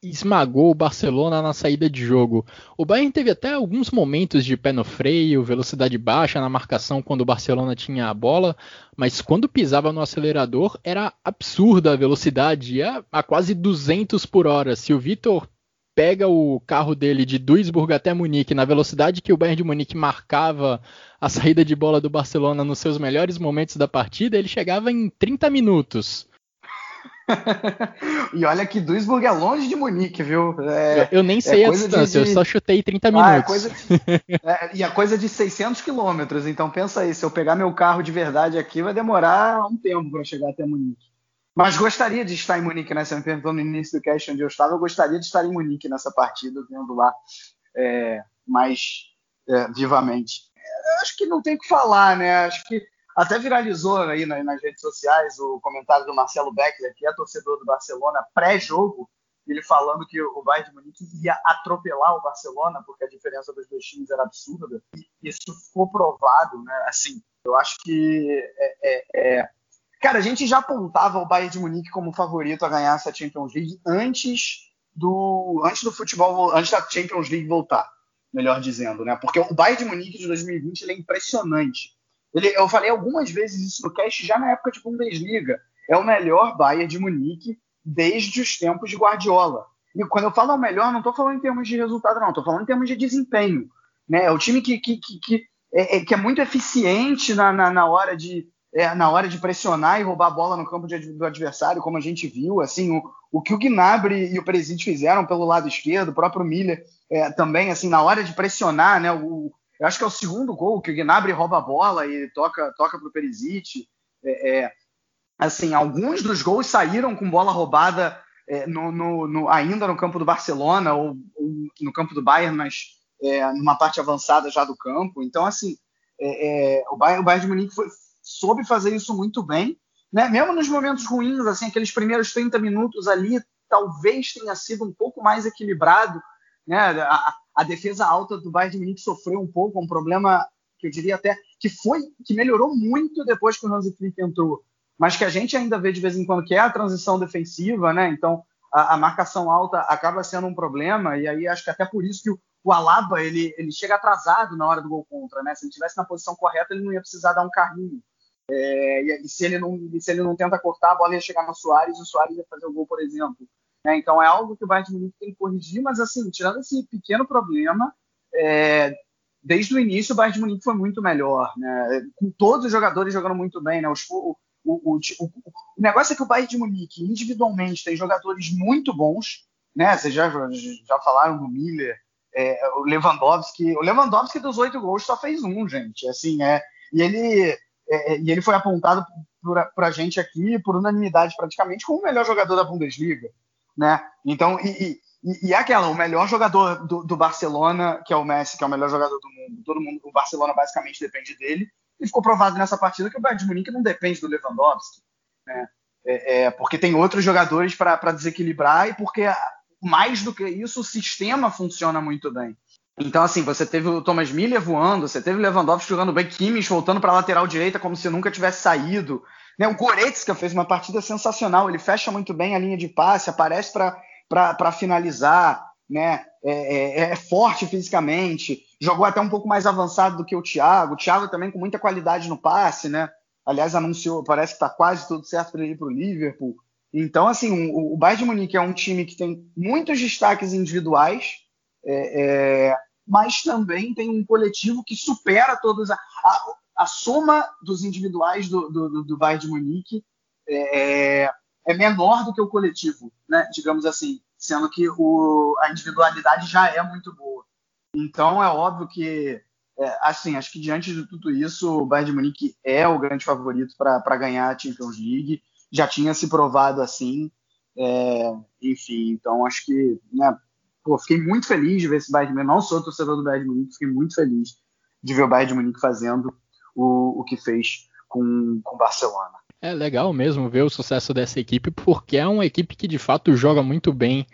esmagou o Barcelona na saída de jogo. O Bayern teve até alguns momentos de pé no freio, velocidade baixa na marcação quando o Barcelona tinha a bola, mas quando pisava no acelerador era absurda a velocidade, ia a quase 200 por hora. Se o Vitor pega o carro dele de Duisburg até Munique na velocidade que o Bayern de Munique marcava a saída de bola do Barcelona nos seus melhores momentos da partida, ele chegava em 30 minutos. e olha que Duisburg é longe de Munique, viu? É, eu, nem sei é a distância, de, de... eu só chutei 30 minutos. Ah, é coisa de, é, e a coisa de 600 quilômetros, então pensa aí, se eu pegar meu carro de verdade aqui, vai demorar um tempo para chegar até Munique. Mas gostaria de estar em Munique, né? Você me perguntou no início do cast onde eu estava, eu gostaria de estar em Munique nessa partida, vendo lá é, mais é, vivamente. acho que não tem o que falar, né? Acho que até viralizou aí nas redes sociais o comentário do Marcelo Beckler, que é torcedor do Barcelona, pré-jogo, ele falando que o Bayern de Munique ia atropelar o Barcelona, porque a diferença dos dois times era absurda. E isso ficou provado, né? Assim, eu acho que é, é, é... Cara, a gente já apontava o Bayern de Munique como favorito a ganhar essa Champions League antes do antes do futebol, antes da Champions League voltar, melhor dizendo, né? Porque o Bayern de Munique de 2020 ele é impressionante. Ele, eu falei algumas vezes isso no cast já na época de Bundesliga. É o melhor Bayern de Munique desde os tempos de Guardiola. E quando eu falo o melhor, não estou falando em termos de resultado, não. Estou falando em termos de desempenho. né? É o time que, que, que, que é, é, que é muito eficiente na, na, na hora de é, na hora de pressionar e roubar a bola no campo de, do adversário, como a gente viu, assim, o, o que o Gnabry e o Presite fizeram pelo lado esquerdo, o próprio Miller é, também, assim, na hora de pressionar, né, o, eu acho que é o segundo gol, que o Gnabry rouba a bola e toca, toca para o Perisic, é, é, assim, alguns dos gols saíram com bola roubada é, no, no, no, ainda no campo do Barcelona ou, ou no campo do Bayern, mas é, numa parte avançada já do campo. Então, assim, é, é, o, Bayern, o Bayern de Munique foi, soube fazer isso muito bem, né? Mesmo nos momentos ruins, assim, aqueles primeiros 30 minutos ali, talvez tenha sido um pouco mais equilibrado, né? A, a defesa alta do Bayern de Munique sofreu um pouco, um problema que eu diria até que foi que melhorou muito depois que o Hansi Flick entrou, mas que a gente ainda vê de vez em quando que é a transição defensiva, né? Então a, a marcação alta acaba sendo um problema e aí acho que até por isso que o, o Alaba ele, ele chega atrasado na hora do gol contra, né? Se ele tivesse na posição correta, ele não ia precisar dar um carrinho. É, e, e, se ele não, se ele não tenta cortar, a bola ia chegar no Soares e o Soares ia fazer o gol, por exemplo. É, então é algo que o Bayern de Munique tem que corrigir, mas assim, tirando esse pequeno problema, é, desde o início o Bayern de Munique foi muito melhor, né? Com todos os jogadores jogando muito bem, né? Os, o, o, o, o, negócio é que o Bayern de Munique individualmente tem jogadores muito bons, né? Vocês já, já falaram do Miller, é, o Lewandowski, o Lewandowski dos oito gols só fez um, gente. Assim, é, e ele é, e ele foi apontado para a gente aqui por unanimidade praticamente como o melhor jogador da Bundesliga, né? Então e, e, e é aquela, o melhor jogador do, do, Barcelona, que é o Messi, que é o melhor jogador do mundo, todo mundo, o Barcelona basicamente depende dele. E ficou provado nessa partida que o Bayern de Munique não depende do Lewandowski, né? É, é, porque tem outros jogadores para desequilibrar e porque mais do que isso, o sistema funciona muito bem. Então, assim, você teve o Thomas Miller voando, você teve o Lewandowski jogando bem, Kimmich voltando para a lateral direita como se nunca tivesse saído. Né? O Goretzka fez uma partida sensacional, ele fecha muito bem a linha de passe, aparece para finalizar, né? É, é, é, forte fisicamente, jogou até um pouco mais avançado do que o Thiago. O Thiago também com muita qualidade no passe, né? Aliás, anunciou, parece que está quase tudo certo para ele para o Liverpool. Então, assim, o, Bayern de Munique é um time que tem muitos destaques individuais, é, é, mas também tem um coletivo que supera todos. A, a, a soma dos individuais do, do, do Bayern de Munique é, é, é menor do que o coletivo, né? digamos assim, sendo que o, a individualidade já é muito boa. Então, é óbvio que, é, assim, acho que diante de tudo isso, o Bayern de Munique é o grande favorito para ganhar a Champions League já tinha se provado assim. É, enfim, então acho que né, pô, fiquei muito feliz de ver esse Bayern de Munique. Não sou torcedor do Bayern de Munique, fiquei muito feliz de ver o Bayern de Munique fazendo o, o que fez com o Barcelona. É legal mesmo ver o sucesso dessa equipe, porque é uma equipe que de fato joga muito bem,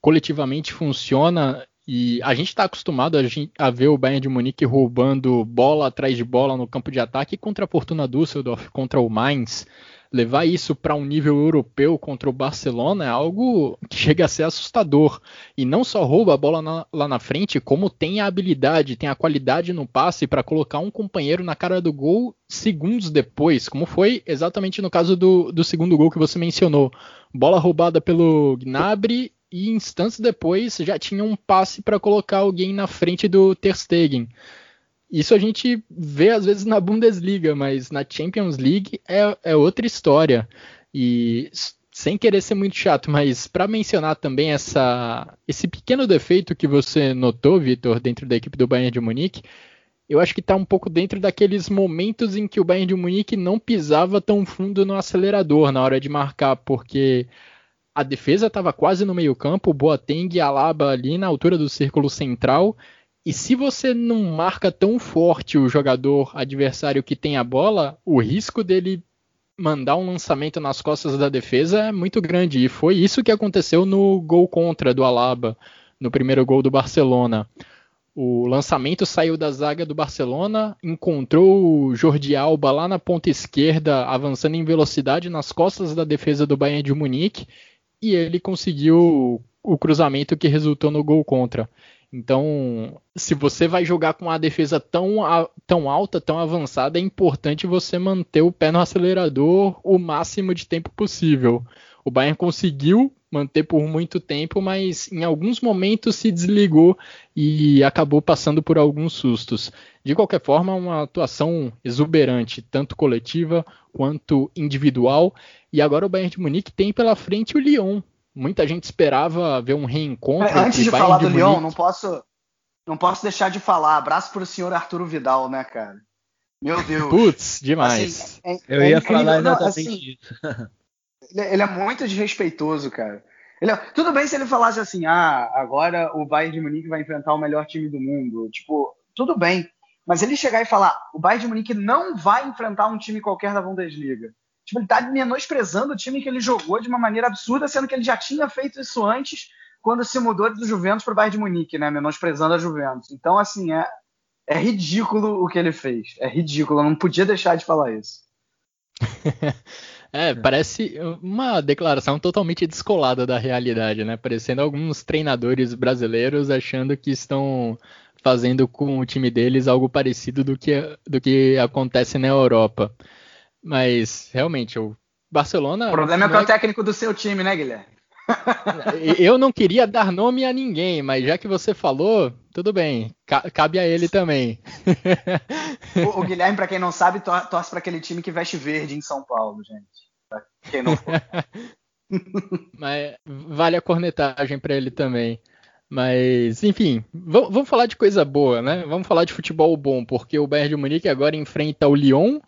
coletivamente funciona e a gente está acostumado a, a, ver o Bayern de Munique roubando bola atrás de bola no campo de ataque contra a Fortuna Düsseldorf, contra o Mainz levar isso para um nível europeu contra o Barcelona é algo que chega a ser assustador. E não só rouba a bola na, lá na frente, como tem a habilidade, tem a qualidade no passe para colocar um companheiro na cara do gol segundos depois, como foi exatamente no caso do, do segundo gol que você mencionou. Bola roubada pelo Gnabry e instantes depois já tinha um passe para colocar alguém na frente do Ter Stegen. Isso a gente vê às vezes na Bundesliga, mas na Champions League é, é outra história. E sem querer ser muito chato, mas para mencionar também essa, esse pequeno defeito que você notou, Vitor, dentro da equipe do Bayern de Munique, eu acho que está um pouco dentro daqueles momentos em que o Bayern de Munique não pisava tão fundo no acelerador na hora de marcar, porque a defesa estava quase no meio campo, o Boateng e a Alaba ali na altura do círculo central, e se você não marca tão forte o jogador adversário que tem a bola, o risco dele mandar um lançamento nas costas da defesa é muito grande. E foi isso que aconteceu no gol contra do Alaba, no primeiro gol do Barcelona. O lançamento saiu da zaga do Barcelona, encontrou o Jordi Alba lá na ponta esquerda, avançando em velocidade nas costas da defesa do Bayern de Munique, e ele conseguiu o cruzamento que resultou no gol contra. Então, se você vai jogar com uma defesa tão, tão alta, tão avançada, é importante você manter o pé no acelerador o máximo de tempo possível. O Bayern conseguiu manter por muito tempo, mas em alguns momentos se desligou e acabou passando por alguns sustos. De qualquer forma, uma atuação exuberante, tanto coletiva quanto individual. E agora o Bayern de Munique tem pela frente o Lyon. Muita gente esperava ver um reencontro. É, antes de Bayern falar do. Lyon, não posso, não posso deixar de falar. Abraço para o senhor Arturo Vidal, né, cara? Meu Deus. Putz, demais. Assim, é, Eu é ia incrível. falar exatamente não, assim, isso. Ele é muito desrespeitoso, cara. Ele é... Tudo bem se ele falasse assim, ah, agora o Bayern de Munique vai enfrentar o melhor time do mundo. Tipo, tudo bem. Mas ele chegar e falar, o Bayern de Munique não vai enfrentar um time qualquer da Bundesliga. Tipo, ele tá menosprezando o time que ele jogou de uma maneira absurda, sendo que ele já tinha feito isso antes, quando se mudou do Juventus para o Bayern de Munique, né? Menosprezando a Juventus. Então, assim, é, é ridículo o que ele fez. É ridículo. Eu não podia deixar de falar isso. É, parece uma declaração totalmente descolada da realidade, né? Parecendo alguns treinadores brasileiros achando que estão fazendo com o time deles algo parecido do que, do que acontece na Europa. Mas, realmente, o Barcelona. O problema é que é o técnico do seu time, né, Guilherme? Eu não queria dar nome a ninguém, mas já que você falou, tudo bem, cabe a ele também. O, o Guilherme, para quem não sabe, torce para aquele time que veste verde em São Paulo, gente. Pra quem não for. mas vale a cornetagem para ele também. Mas, enfim, vamos falar de coisa boa, né? Vamos falar de futebol bom, porque o Bayern de Munique agora enfrenta o Lyon,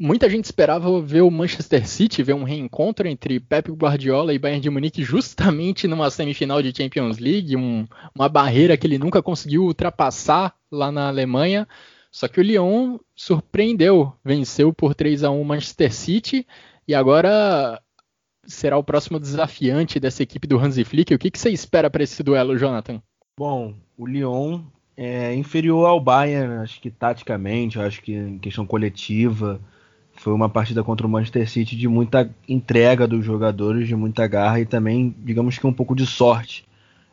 Muita gente esperava ver o Manchester City, ver um reencontro entre Pep Guardiola e Bayern de Munique justamente numa semifinal de Champions League, um, uma barreira que ele nunca conseguiu ultrapassar lá na Alemanha. Só que o Lyon surpreendeu, venceu por 3 a 1 o Manchester City e agora será o próximo desafiante dessa equipe do Hansi Flick. O que, que você espera para esse duelo, Jonathan? Bom, o Lyon é inferior ao Bayern, acho que taticamente, acho que em questão coletiva. Foi uma partida contra o Manchester City de muita entrega dos jogadores, de muita garra e também, digamos que um pouco de sorte.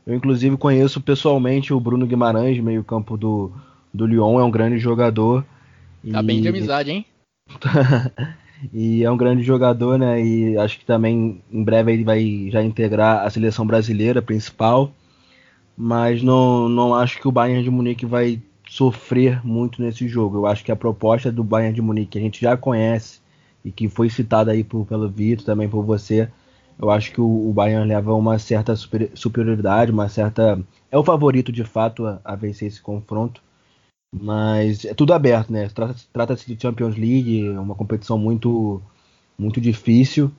Eu, inclusive, conheço pessoalmente o Bruno Guimarães, meio-campo do, do Lyon, é um grande jogador. Tá e... bem de amizade, hein? e é um grande jogador, né? E acho que também em breve ele vai já integrar a seleção brasileira principal. Mas não, não acho que o Bayern de Munique vai sofrer muito nesse jogo. Eu acho que a proposta do Bayern de Munique, que a gente já conhece e que foi citada aí por, pelo Vitor, também por você, eu acho que o, o Bayern leva uma certa super, superioridade, uma certa. É o favorito de fato a, a, vencer esse confronto. Mas é tudo aberto, né? Trata-se trata de Champions League, uma competição muito, muito difícil.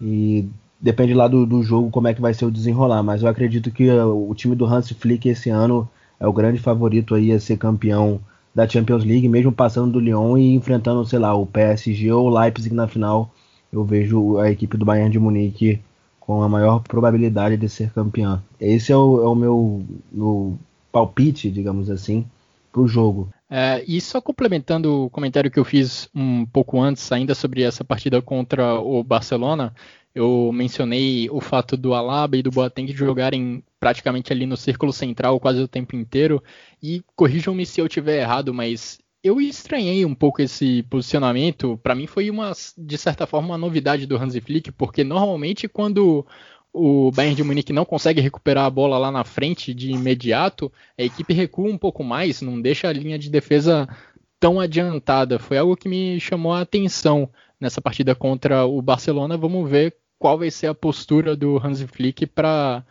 E depende lá do, do jogo como é que vai ser o desenrolar. Mas eu acredito que o time do Hans Flick esse ano é o grande favorito aí a ser campeão da Champions League, mesmo passando do Lyon e enfrentando, sei lá, o PSG ou o Leipzig na final. Eu vejo a equipe do Bayern de Munique com a maior probabilidade de ser campeã. Esse é o, é o meu, meu palpite, digamos assim, para o jogo. É, e só complementando o comentário que eu fiz um pouco antes, ainda sobre essa partida contra o Barcelona, eu mencionei o fato do Alaba e do Boateng jogarem praticamente ali no círculo central quase o tempo inteiro. E corrijam-me se eu tiver errado, mas eu estranhei um pouco esse posicionamento. Para mim foi uma, de certa forma, uma novidade do Hansi Flick, porque normalmente quando o Bayern de Munique não consegue recuperar a bola lá na frente de imediato, a equipe recua um pouco mais, não deixa a linha de defesa tão adiantada. Foi algo que me chamou a atenção nessa partida contra o Barcelona. Vamos ver qual vai ser a postura do Hansi Flick para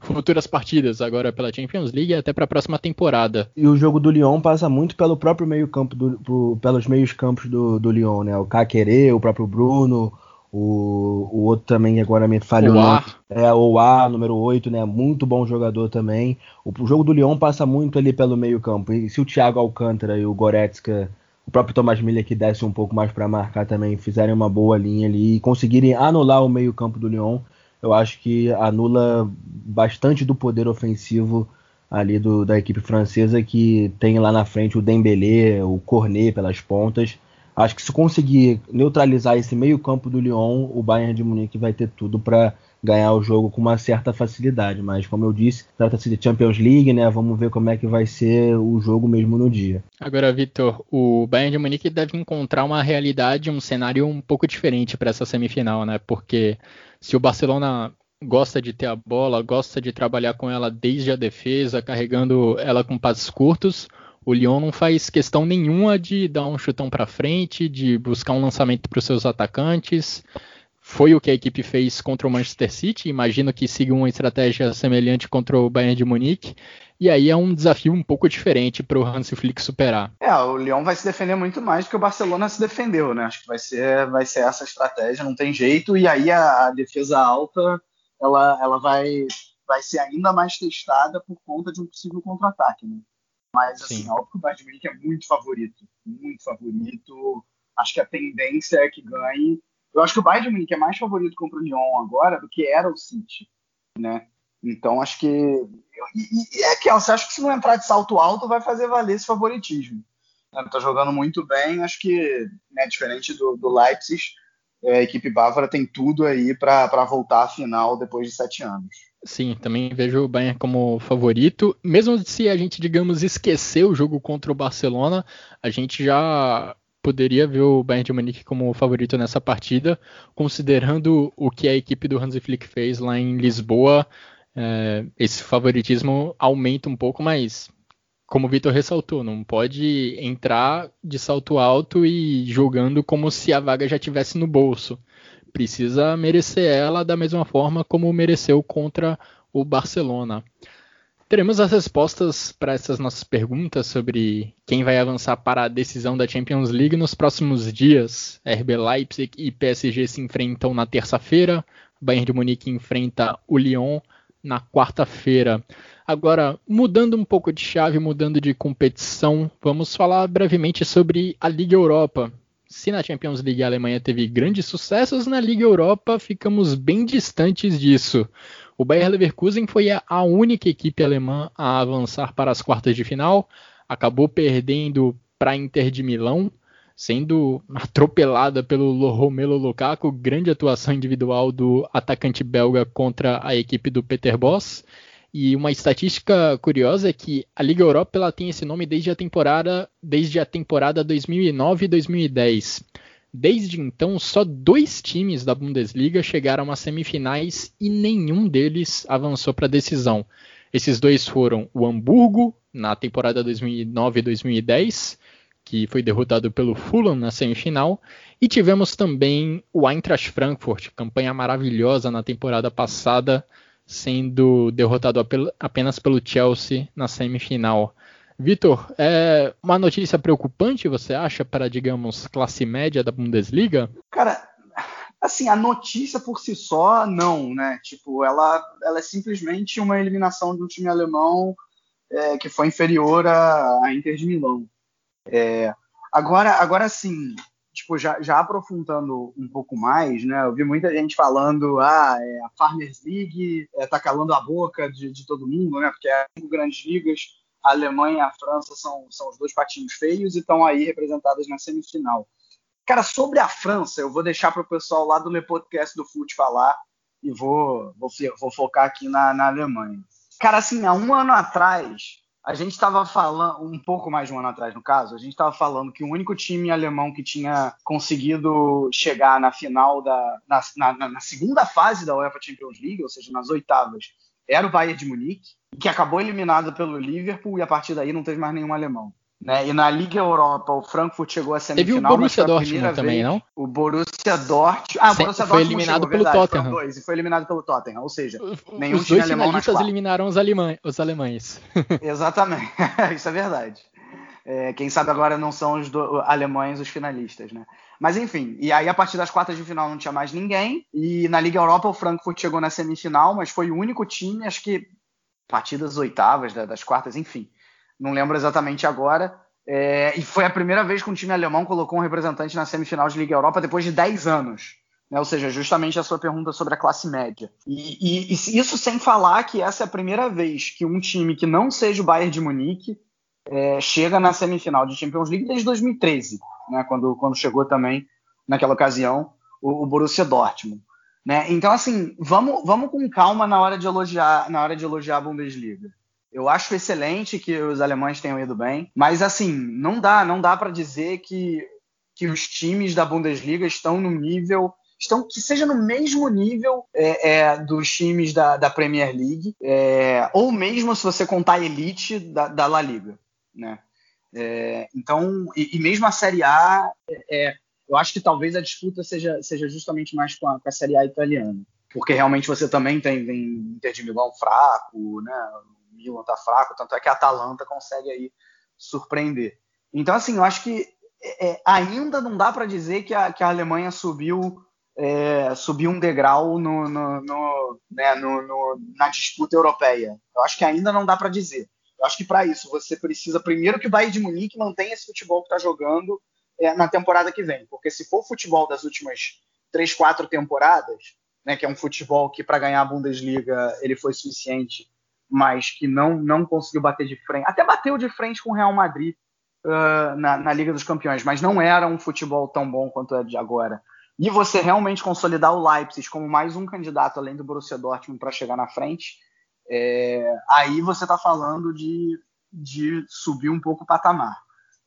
futuras partidas, agora pela Champions League e até para a próxima temporada. E o jogo do Lyon passa muito pelo próprio meio-campo, pelos meios campos do, do Lyon, né? O Caquerê, o próprio Bruno, o, o outro também agora me falhou. O A. É, o A, número 8, né? Muito bom jogador também. O, o jogo do Lyon passa muito ali pelo meio-campo. E se o Thiago Alcântara e o Goretzka o próprio Thomas Miller que desce um pouco mais para marcar também, fizerem uma boa linha ali e conseguirem anular o meio-campo do Lyon, eu acho que anula bastante do poder ofensivo ali do, da equipe francesa que tem lá na frente o Dembélé, o Cornet pelas pontas. Acho que se conseguir neutralizar esse meio-campo do Lyon, o Bayern de Munique vai ter tudo para ganhar o jogo com uma certa facilidade. Mas, como eu disse, trata-se de Champions League, né? Vamos ver como é que vai ser o jogo mesmo no dia. Agora, Vitor, o Bayern de Munique deve encontrar uma realidade, um cenário um pouco diferente para essa semifinal, né? Porque se o Barcelona gosta de ter a bola, gosta de trabalhar com ela desde a defesa, carregando ela com passos curtos. O Lyon não faz questão nenhuma de dar um chutão para frente, de buscar um lançamento para os seus atacantes. Foi o que a equipe fez contra o Manchester City. Imagino que siga uma estratégia semelhante contra o Bayern de Munique. E aí é um desafio um pouco diferente para o Hansi Flick superar. É, o Lyon vai se defender muito mais do que o Barcelona se defendeu, né? Acho que vai ser, vai ser essa estratégia, não tem jeito. E aí a, a defesa alta, ela, ela vai, vai ser ainda mais testada por conta de um possível contra-ataque, né? Mas, assim, Sim. óbvio que o Bayern de Munique é muito favorito. Muito favorito. Acho que a tendência é que ganhe. Eu acho que o Bayern Munique é mais favorito contra o Lyon agora do que era o City, né? Então, acho que. E, e é que, você acha que se não entrar de salto alto, vai fazer valer esse favoritismo. Está jogando muito bem, acho que, né, diferente do, do Leipzig, é, a equipe bávara tem tudo aí para voltar à final depois de sete anos. Sim, também vejo o Bayern como favorito. Mesmo se a gente, digamos, esquecer o jogo contra o Barcelona, a gente já poderia ver o Bayern de Munique como favorito nessa partida, considerando o que a equipe do Hansi Flick fez lá em Lisboa é, esse favoritismo aumenta um pouco, mas como o Vitor ressaltou, não pode entrar de salto alto e jogando como se a vaga já tivesse no bolso. Precisa merecer ela da mesma forma como mereceu contra o Barcelona. Teremos as respostas para essas nossas perguntas sobre quem vai avançar para a decisão da Champions League nos próximos dias. RB Leipzig e PSG se enfrentam na terça-feira. Bayern de Munique enfrenta o Lyon na quarta-feira. Agora, mudando um pouco de chave, mudando de competição, vamos falar brevemente sobre a Liga Europa. Se na Champions League a Alemanha teve grandes sucessos, na Liga Europa ficamos bem distantes disso. O Bayer Leverkusen foi a única equipe alemã a avançar para as quartas de final, acabou perdendo para a Inter de Milão sendo atropelada pelo Romelu Lukaku, grande atuação individual do atacante belga contra a equipe do Peter Boss. E uma estatística curiosa é que a Liga Europa ela tem esse nome desde a temporada desde a temporada 2009 e 2010. Desde então, só dois times da Bundesliga chegaram às semifinais e nenhum deles avançou para a decisão. Esses dois foram o Hamburgo na temporada 2009 e 2010 que foi derrotado pelo Fulham na semifinal. E tivemos também o Eintracht Frankfurt, campanha maravilhosa na temporada passada, sendo derrotado apenas pelo Chelsea na semifinal. Vitor, é uma notícia preocupante, você acha, para, digamos, classe média da Bundesliga? Cara, assim, a notícia por si só, não, né? Tipo, ela, ela é simplesmente uma eliminação de um time alemão é, que foi inferior à Inter de Milão. É, agora, agora sim, tipo, já, já aprofundando um pouco mais, né? Eu vi muita gente falando, ah, é, a Farmers League é, tá calando a boca de, de todo mundo, né? Porque cinco grandes ligas, a Alemanha e a França são, são os dois patinhos feios e estão aí representadas na semifinal. Cara, sobre a França, eu vou deixar para o pessoal lá do Le Podcast do Fute falar e vou, vou, vou focar aqui na, na Alemanha. Cara, assim, há um ano atrás, a gente estava falando, um pouco mais de um ano atrás, no caso, a gente estava falando que o único time alemão que tinha conseguido chegar na final da. Na, na, na, segunda fase da UEFA Champions League, ou seja, nas oitavas, era o Bayern de Munique, que acabou eliminado pelo Liverpool e a partir daí não teve mais nenhum alemão. Né? E na Liga Europa, o Frankfurt chegou a semifinal. Teve o Borussia Dortmund também, não? O Borussia Dortmund. Ah, o Borussia foi eliminado chegou, pelo verdade, Tottenham. Dois, e foi eliminado pelo Tottenham. Ou seja, nenhum os dois finalistas eliminaram os, alemães. Os alemães. Exatamente. Isso é verdade. É, quem sabe agora não são os do, alemães os finalistas, né? Mas enfim, e aí a partir das quartas de final não tinha mais ninguém. E na Liga Europa o Frankfurt chegou na semifinal, mas foi o único time, acho que partidas oitavas, das quartas, enfim não lembro exatamente agora. É, e foi a primeira vez que um time alemão colocou um representante na semifinal de Liga Europa depois de 10 anos. Né? Ou seja, justamente a sua pergunta sobre a classe média. E, e, e, isso sem falar que essa é a primeira vez que um time que não seja o Bayern de Munique é, chega na semifinal de Champions League desde 2013, né? quando, quando chegou também, naquela ocasião, o, o Borussia Dortmund. Né? Então, assim, vamos, vamos com calma na hora de elogiar, na hora de elogiar a Bundesliga. Eu acho excelente que os alemães tenham ido bem, mas assim, não dá, não dá para dizer que, que os times da Bundesliga estão no nível estão que seja no mesmo nível é, é, dos times da, da Premier League, é, ou mesmo se você contar a elite da, da La Liga, né? É, então, e, e, mesmo a Série A, é, é, eu acho que talvez a disputa seja, seja justamente mais com a, com a Série A italiana, porque realmente você também tem, tem Inter de Milão fraco, né? O Milan tá fraco, tanto é que a Atalanta consegue aí surpreender. Então, assim, eu acho que é, ainda não dá para dizer que a, que a Alemanha subiu é, um degrau no, no, no, né, no, na disputa europeia. Eu acho que ainda não dá para dizer. Eu acho que para isso você precisa primeiro que o Bayern de Munique mantenha esse futebol que está jogando é, na temporada que vem, porque se for o futebol das últimas três, quatro temporadas, né, que é um futebol que para ganhar a Bundesliga ele foi suficiente, mas que não não conseguiu bater de frente, até bateu de frente com o Real Madrid uh, na, na Liga dos Campeões, mas não era um futebol tão bom quanto é de agora. E você realmente consolidar o Leipzig como mais um candidato além do Borussia Dortmund para chegar na frente, é, aí você está falando de, de subir um pouco o patamar.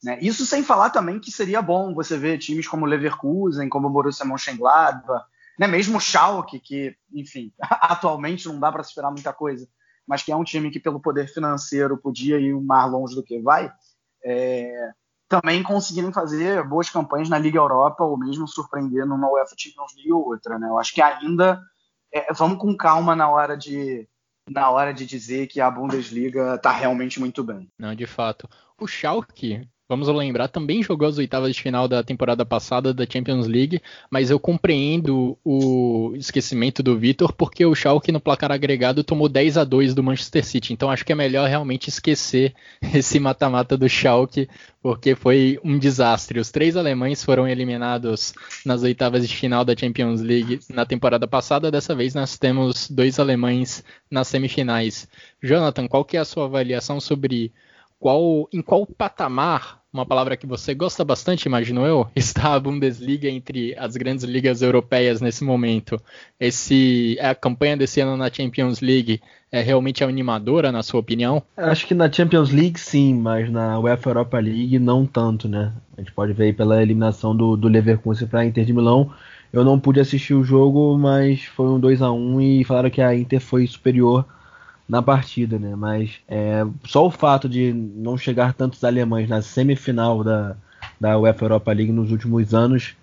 Né? Isso sem falar também que seria bom você ver times como Leverkusen, como Borussia Mönchengladbach, né? mesmo Schalke, que, enfim, atualmente não dá para esperar muita coisa, mas que é um time que pelo poder financeiro podia ir mais longe do que vai, é, também conseguirem fazer boas campanhas na Liga Europa ou mesmo surpreender numa UEFA Champions League ou outra, né? Eu acho que ainda é, vamos com calma na hora de na hora de dizer que a Bundesliga está realmente muito bem. Não, de fato. O Schalke Vamos lembrar, também jogou as oitavas de final da temporada passada da Champions League, mas eu compreendo o esquecimento do Vitor, porque o Schalke no placar agregado tomou 10 a 2 do Manchester City. Então acho que é melhor realmente esquecer esse mata-mata do Schalke, porque foi um desastre. Os três alemães foram eliminados nas oitavas de final da Champions League na temporada passada. Dessa vez nós temos dois alemães nas semifinais. Jonathan, qual que é a sua avaliação sobre qual, em qual patamar, uma palavra que você gosta bastante, imagino eu, está a Bundesliga entre as grandes ligas europeias nesse momento? Esse, a campanha desse ano na Champions League é realmente animadora, na sua opinião? Acho que na Champions League sim, mas na UEFA Europa League não tanto, né? A gente pode ver pela eliminação do, do Leverkusen para a Inter de Milão. Eu não pude assistir o jogo, mas foi um 2 a 1 e falaram que a Inter foi superior na partida, né? Mas é, só o fato de não chegar tantos alemães na semifinal da, da UEFA Europa League nos últimos anos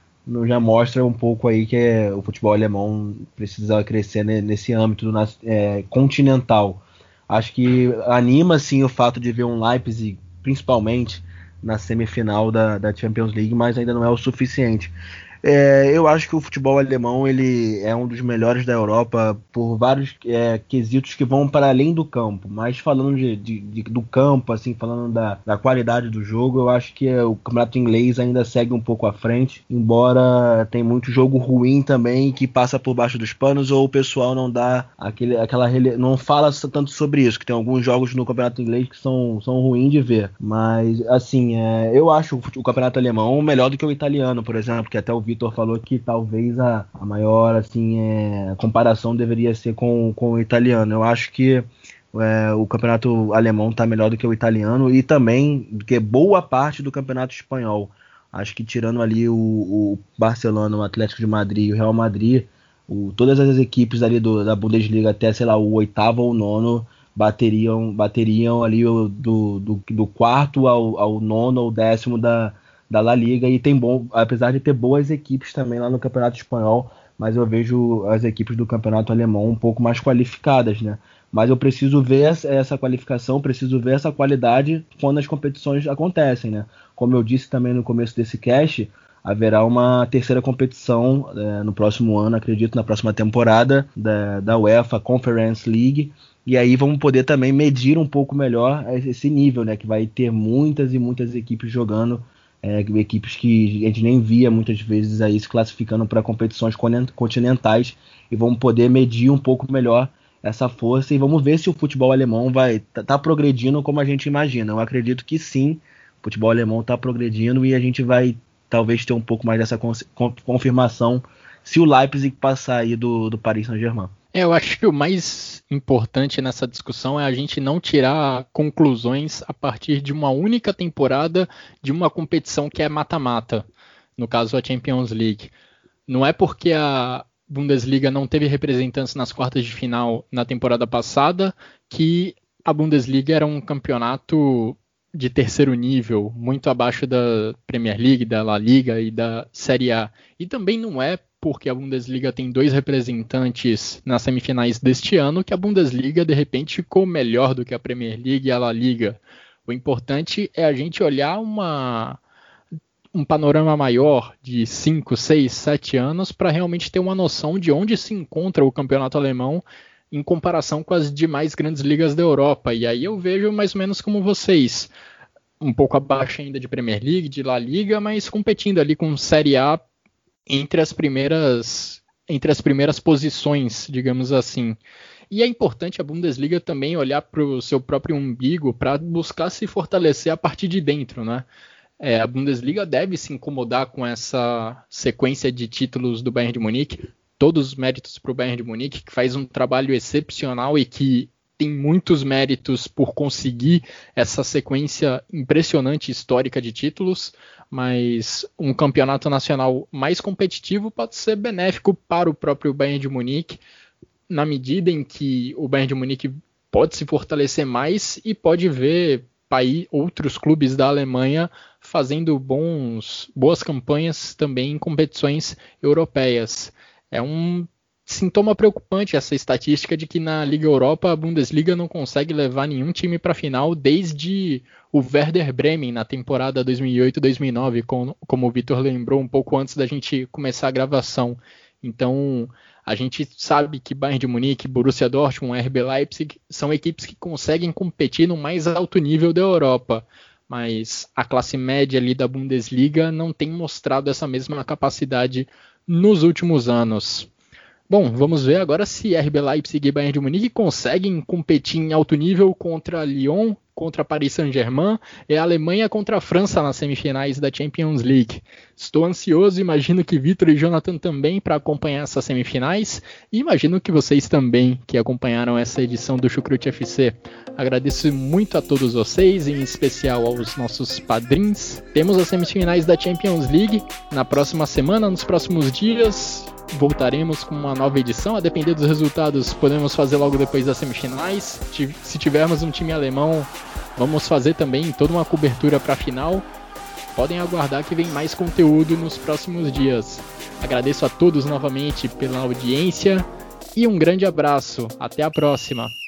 já mostra um pouco aí que é, o futebol alemão precisa crescer nesse âmbito é, continental. Acho que anima sim o fato de ver um Leipzig, principalmente na semifinal da, da Champions League, mas ainda não é o suficiente. É, eu acho que o futebol alemão ele é um dos melhores da Europa por vários é, quesitos que vão para além do campo. Mas falando de, de, de, do campo, assim, falando da, da qualidade do jogo, eu acho que o campeonato inglês ainda segue um pouco à frente, embora tem muito jogo ruim também que passa por baixo dos panos ou o pessoal não dá aquele, aquela não fala tanto sobre isso, que tem alguns jogos no campeonato inglês que são, são ruins de ver. Mas assim, é, eu acho o, o campeonato alemão melhor do que o italiano, por exemplo, que até o Vitor falou que talvez a, a maior assim é, comparação deveria ser com, com o italiano. Eu acho que é, o campeonato alemão está melhor do que o italiano e também do que boa parte do campeonato espanhol. Acho que tirando ali o, o Barcelona, o Atlético de Madrid e o Real Madrid, o, todas as equipes ali do, da Bundesliga até, sei lá, o oitavo ou nono bateriam, bateriam ali do, do, do quarto ao, ao nono ou décimo da, da La Liga e tem bom, apesar de ter boas equipes também lá no Campeonato Espanhol, mas eu vejo as equipes do Campeonato Alemão um pouco mais qualificadas, né? Mas eu preciso ver essa qualificação, preciso ver essa qualidade quando as competições acontecem, né? Como eu disse também no começo desse cast, haverá uma terceira competição é, no próximo ano, acredito, na próxima temporada da, da UEFA Conference League. E aí vamos poder também medir um pouco melhor esse nível, né? Que vai ter muitas e muitas equipes jogando é, equipes que a gente nem via muitas vezes aí se classificando para competições continentais e vamos poder medir um pouco melhor essa força e vamos ver se o futebol alemão vai tá, tá progredindo como a gente imagina. Eu acredito que sim, o futebol alemão está progredindo e a gente vai talvez ter um pouco mais dessa confirmação se o Leipzig passar aí do, do Paris Saint-Germain. É, eu acho que o mais importante nessa discussão é a gente não tirar conclusões a partir de uma única temporada de uma competição que é mata-mata, no caso a Champions League. Não é porque a Bundesliga não teve representantes nas quartas de final na temporada passada que a Bundesliga era um campeonato de terceiro nível, muito abaixo da Premier League, da La Liga e da Série A. E também não é porque a Bundesliga tem dois representantes nas semifinais deste ano que a Bundesliga de repente ficou melhor do que a Premier League e a La Liga. O importante é a gente olhar uma, um panorama maior de 5, 6, 7 anos para realmente ter uma noção de onde se encontra o campeonato alemão em comparação com as demais grandes ligas da Europa. E aí eu vejo mais ou menos como vocês, um pouco abaixo ainda de Premier League, de La Liga, mas competindo ali com Série A entre as primeiras entre as primeiras posições, digamos assim. E é importante a Bundesliga também olhar para o seu próprio umbigo para buscar se fortalecer a partir de dentro, né? É, a Bundesliga deve se incomodar com essa sequência de títulos do Bayern de Munique, todos os méritos para o Bayern de Munique, que faz um trabalho excepcional e que tem muitos méritos por conseguir essa sequência impressionante histórica de títulos, mas um campeonato nacional mais competitivo pode ser benéfico para o próprio Bayern de Munique, na medida em que o Bayern de Munique pode se fortalecer mais e pode ver outros clubes da Alemanha fazendo bons, boas campanhas também em competições europeias. É um sintoma preocupante essa estatística de que na Liga Europa a Bundesliga não consegue levar nenhum time para a final desde o Werder Bremen na temporada 2008-2009, como, como o Vitor lembrou um pouco antes da gente começar a gravação. Então, a gente sabe que Bayern de Munique, Borussia Dortmund, RB Leipzig são equipes que conseguem competir no mais alto nível da Europa, mas a classe média ali da Bundesliga não tem mostrado essa mesma capacidade nos últimos anos. Bom, vamos ver agora se RB Leipzig e Bayern de Munique conseguem competir em alto nível contra Lyon, contra Paris Saint-Germain e a Alemanha contra a França nas semifinais da Champions League. Estou ansioso, imagino que Vitor e Jonathan também para acompanhar essas semifinais e imagino que vocês também que acompanharam essa edição do Chucrute FC. Agradeço muito a todos vocês, em especial aos nossos padrinhos. Temos as semifinais da Champions League na próxima semana, nos próximos dias voltaremos com uma nova edição. A depender dos resultados, podemos fazer logo depois das semifinais. Se tivermos um time alemão, vamos fazer também toda uma cobertura para a final. Podem aguardar que vem mais conteúdo nos próximos dias. Agradeço a todos novamente pela audiência e um grande abraço. Até a próxima.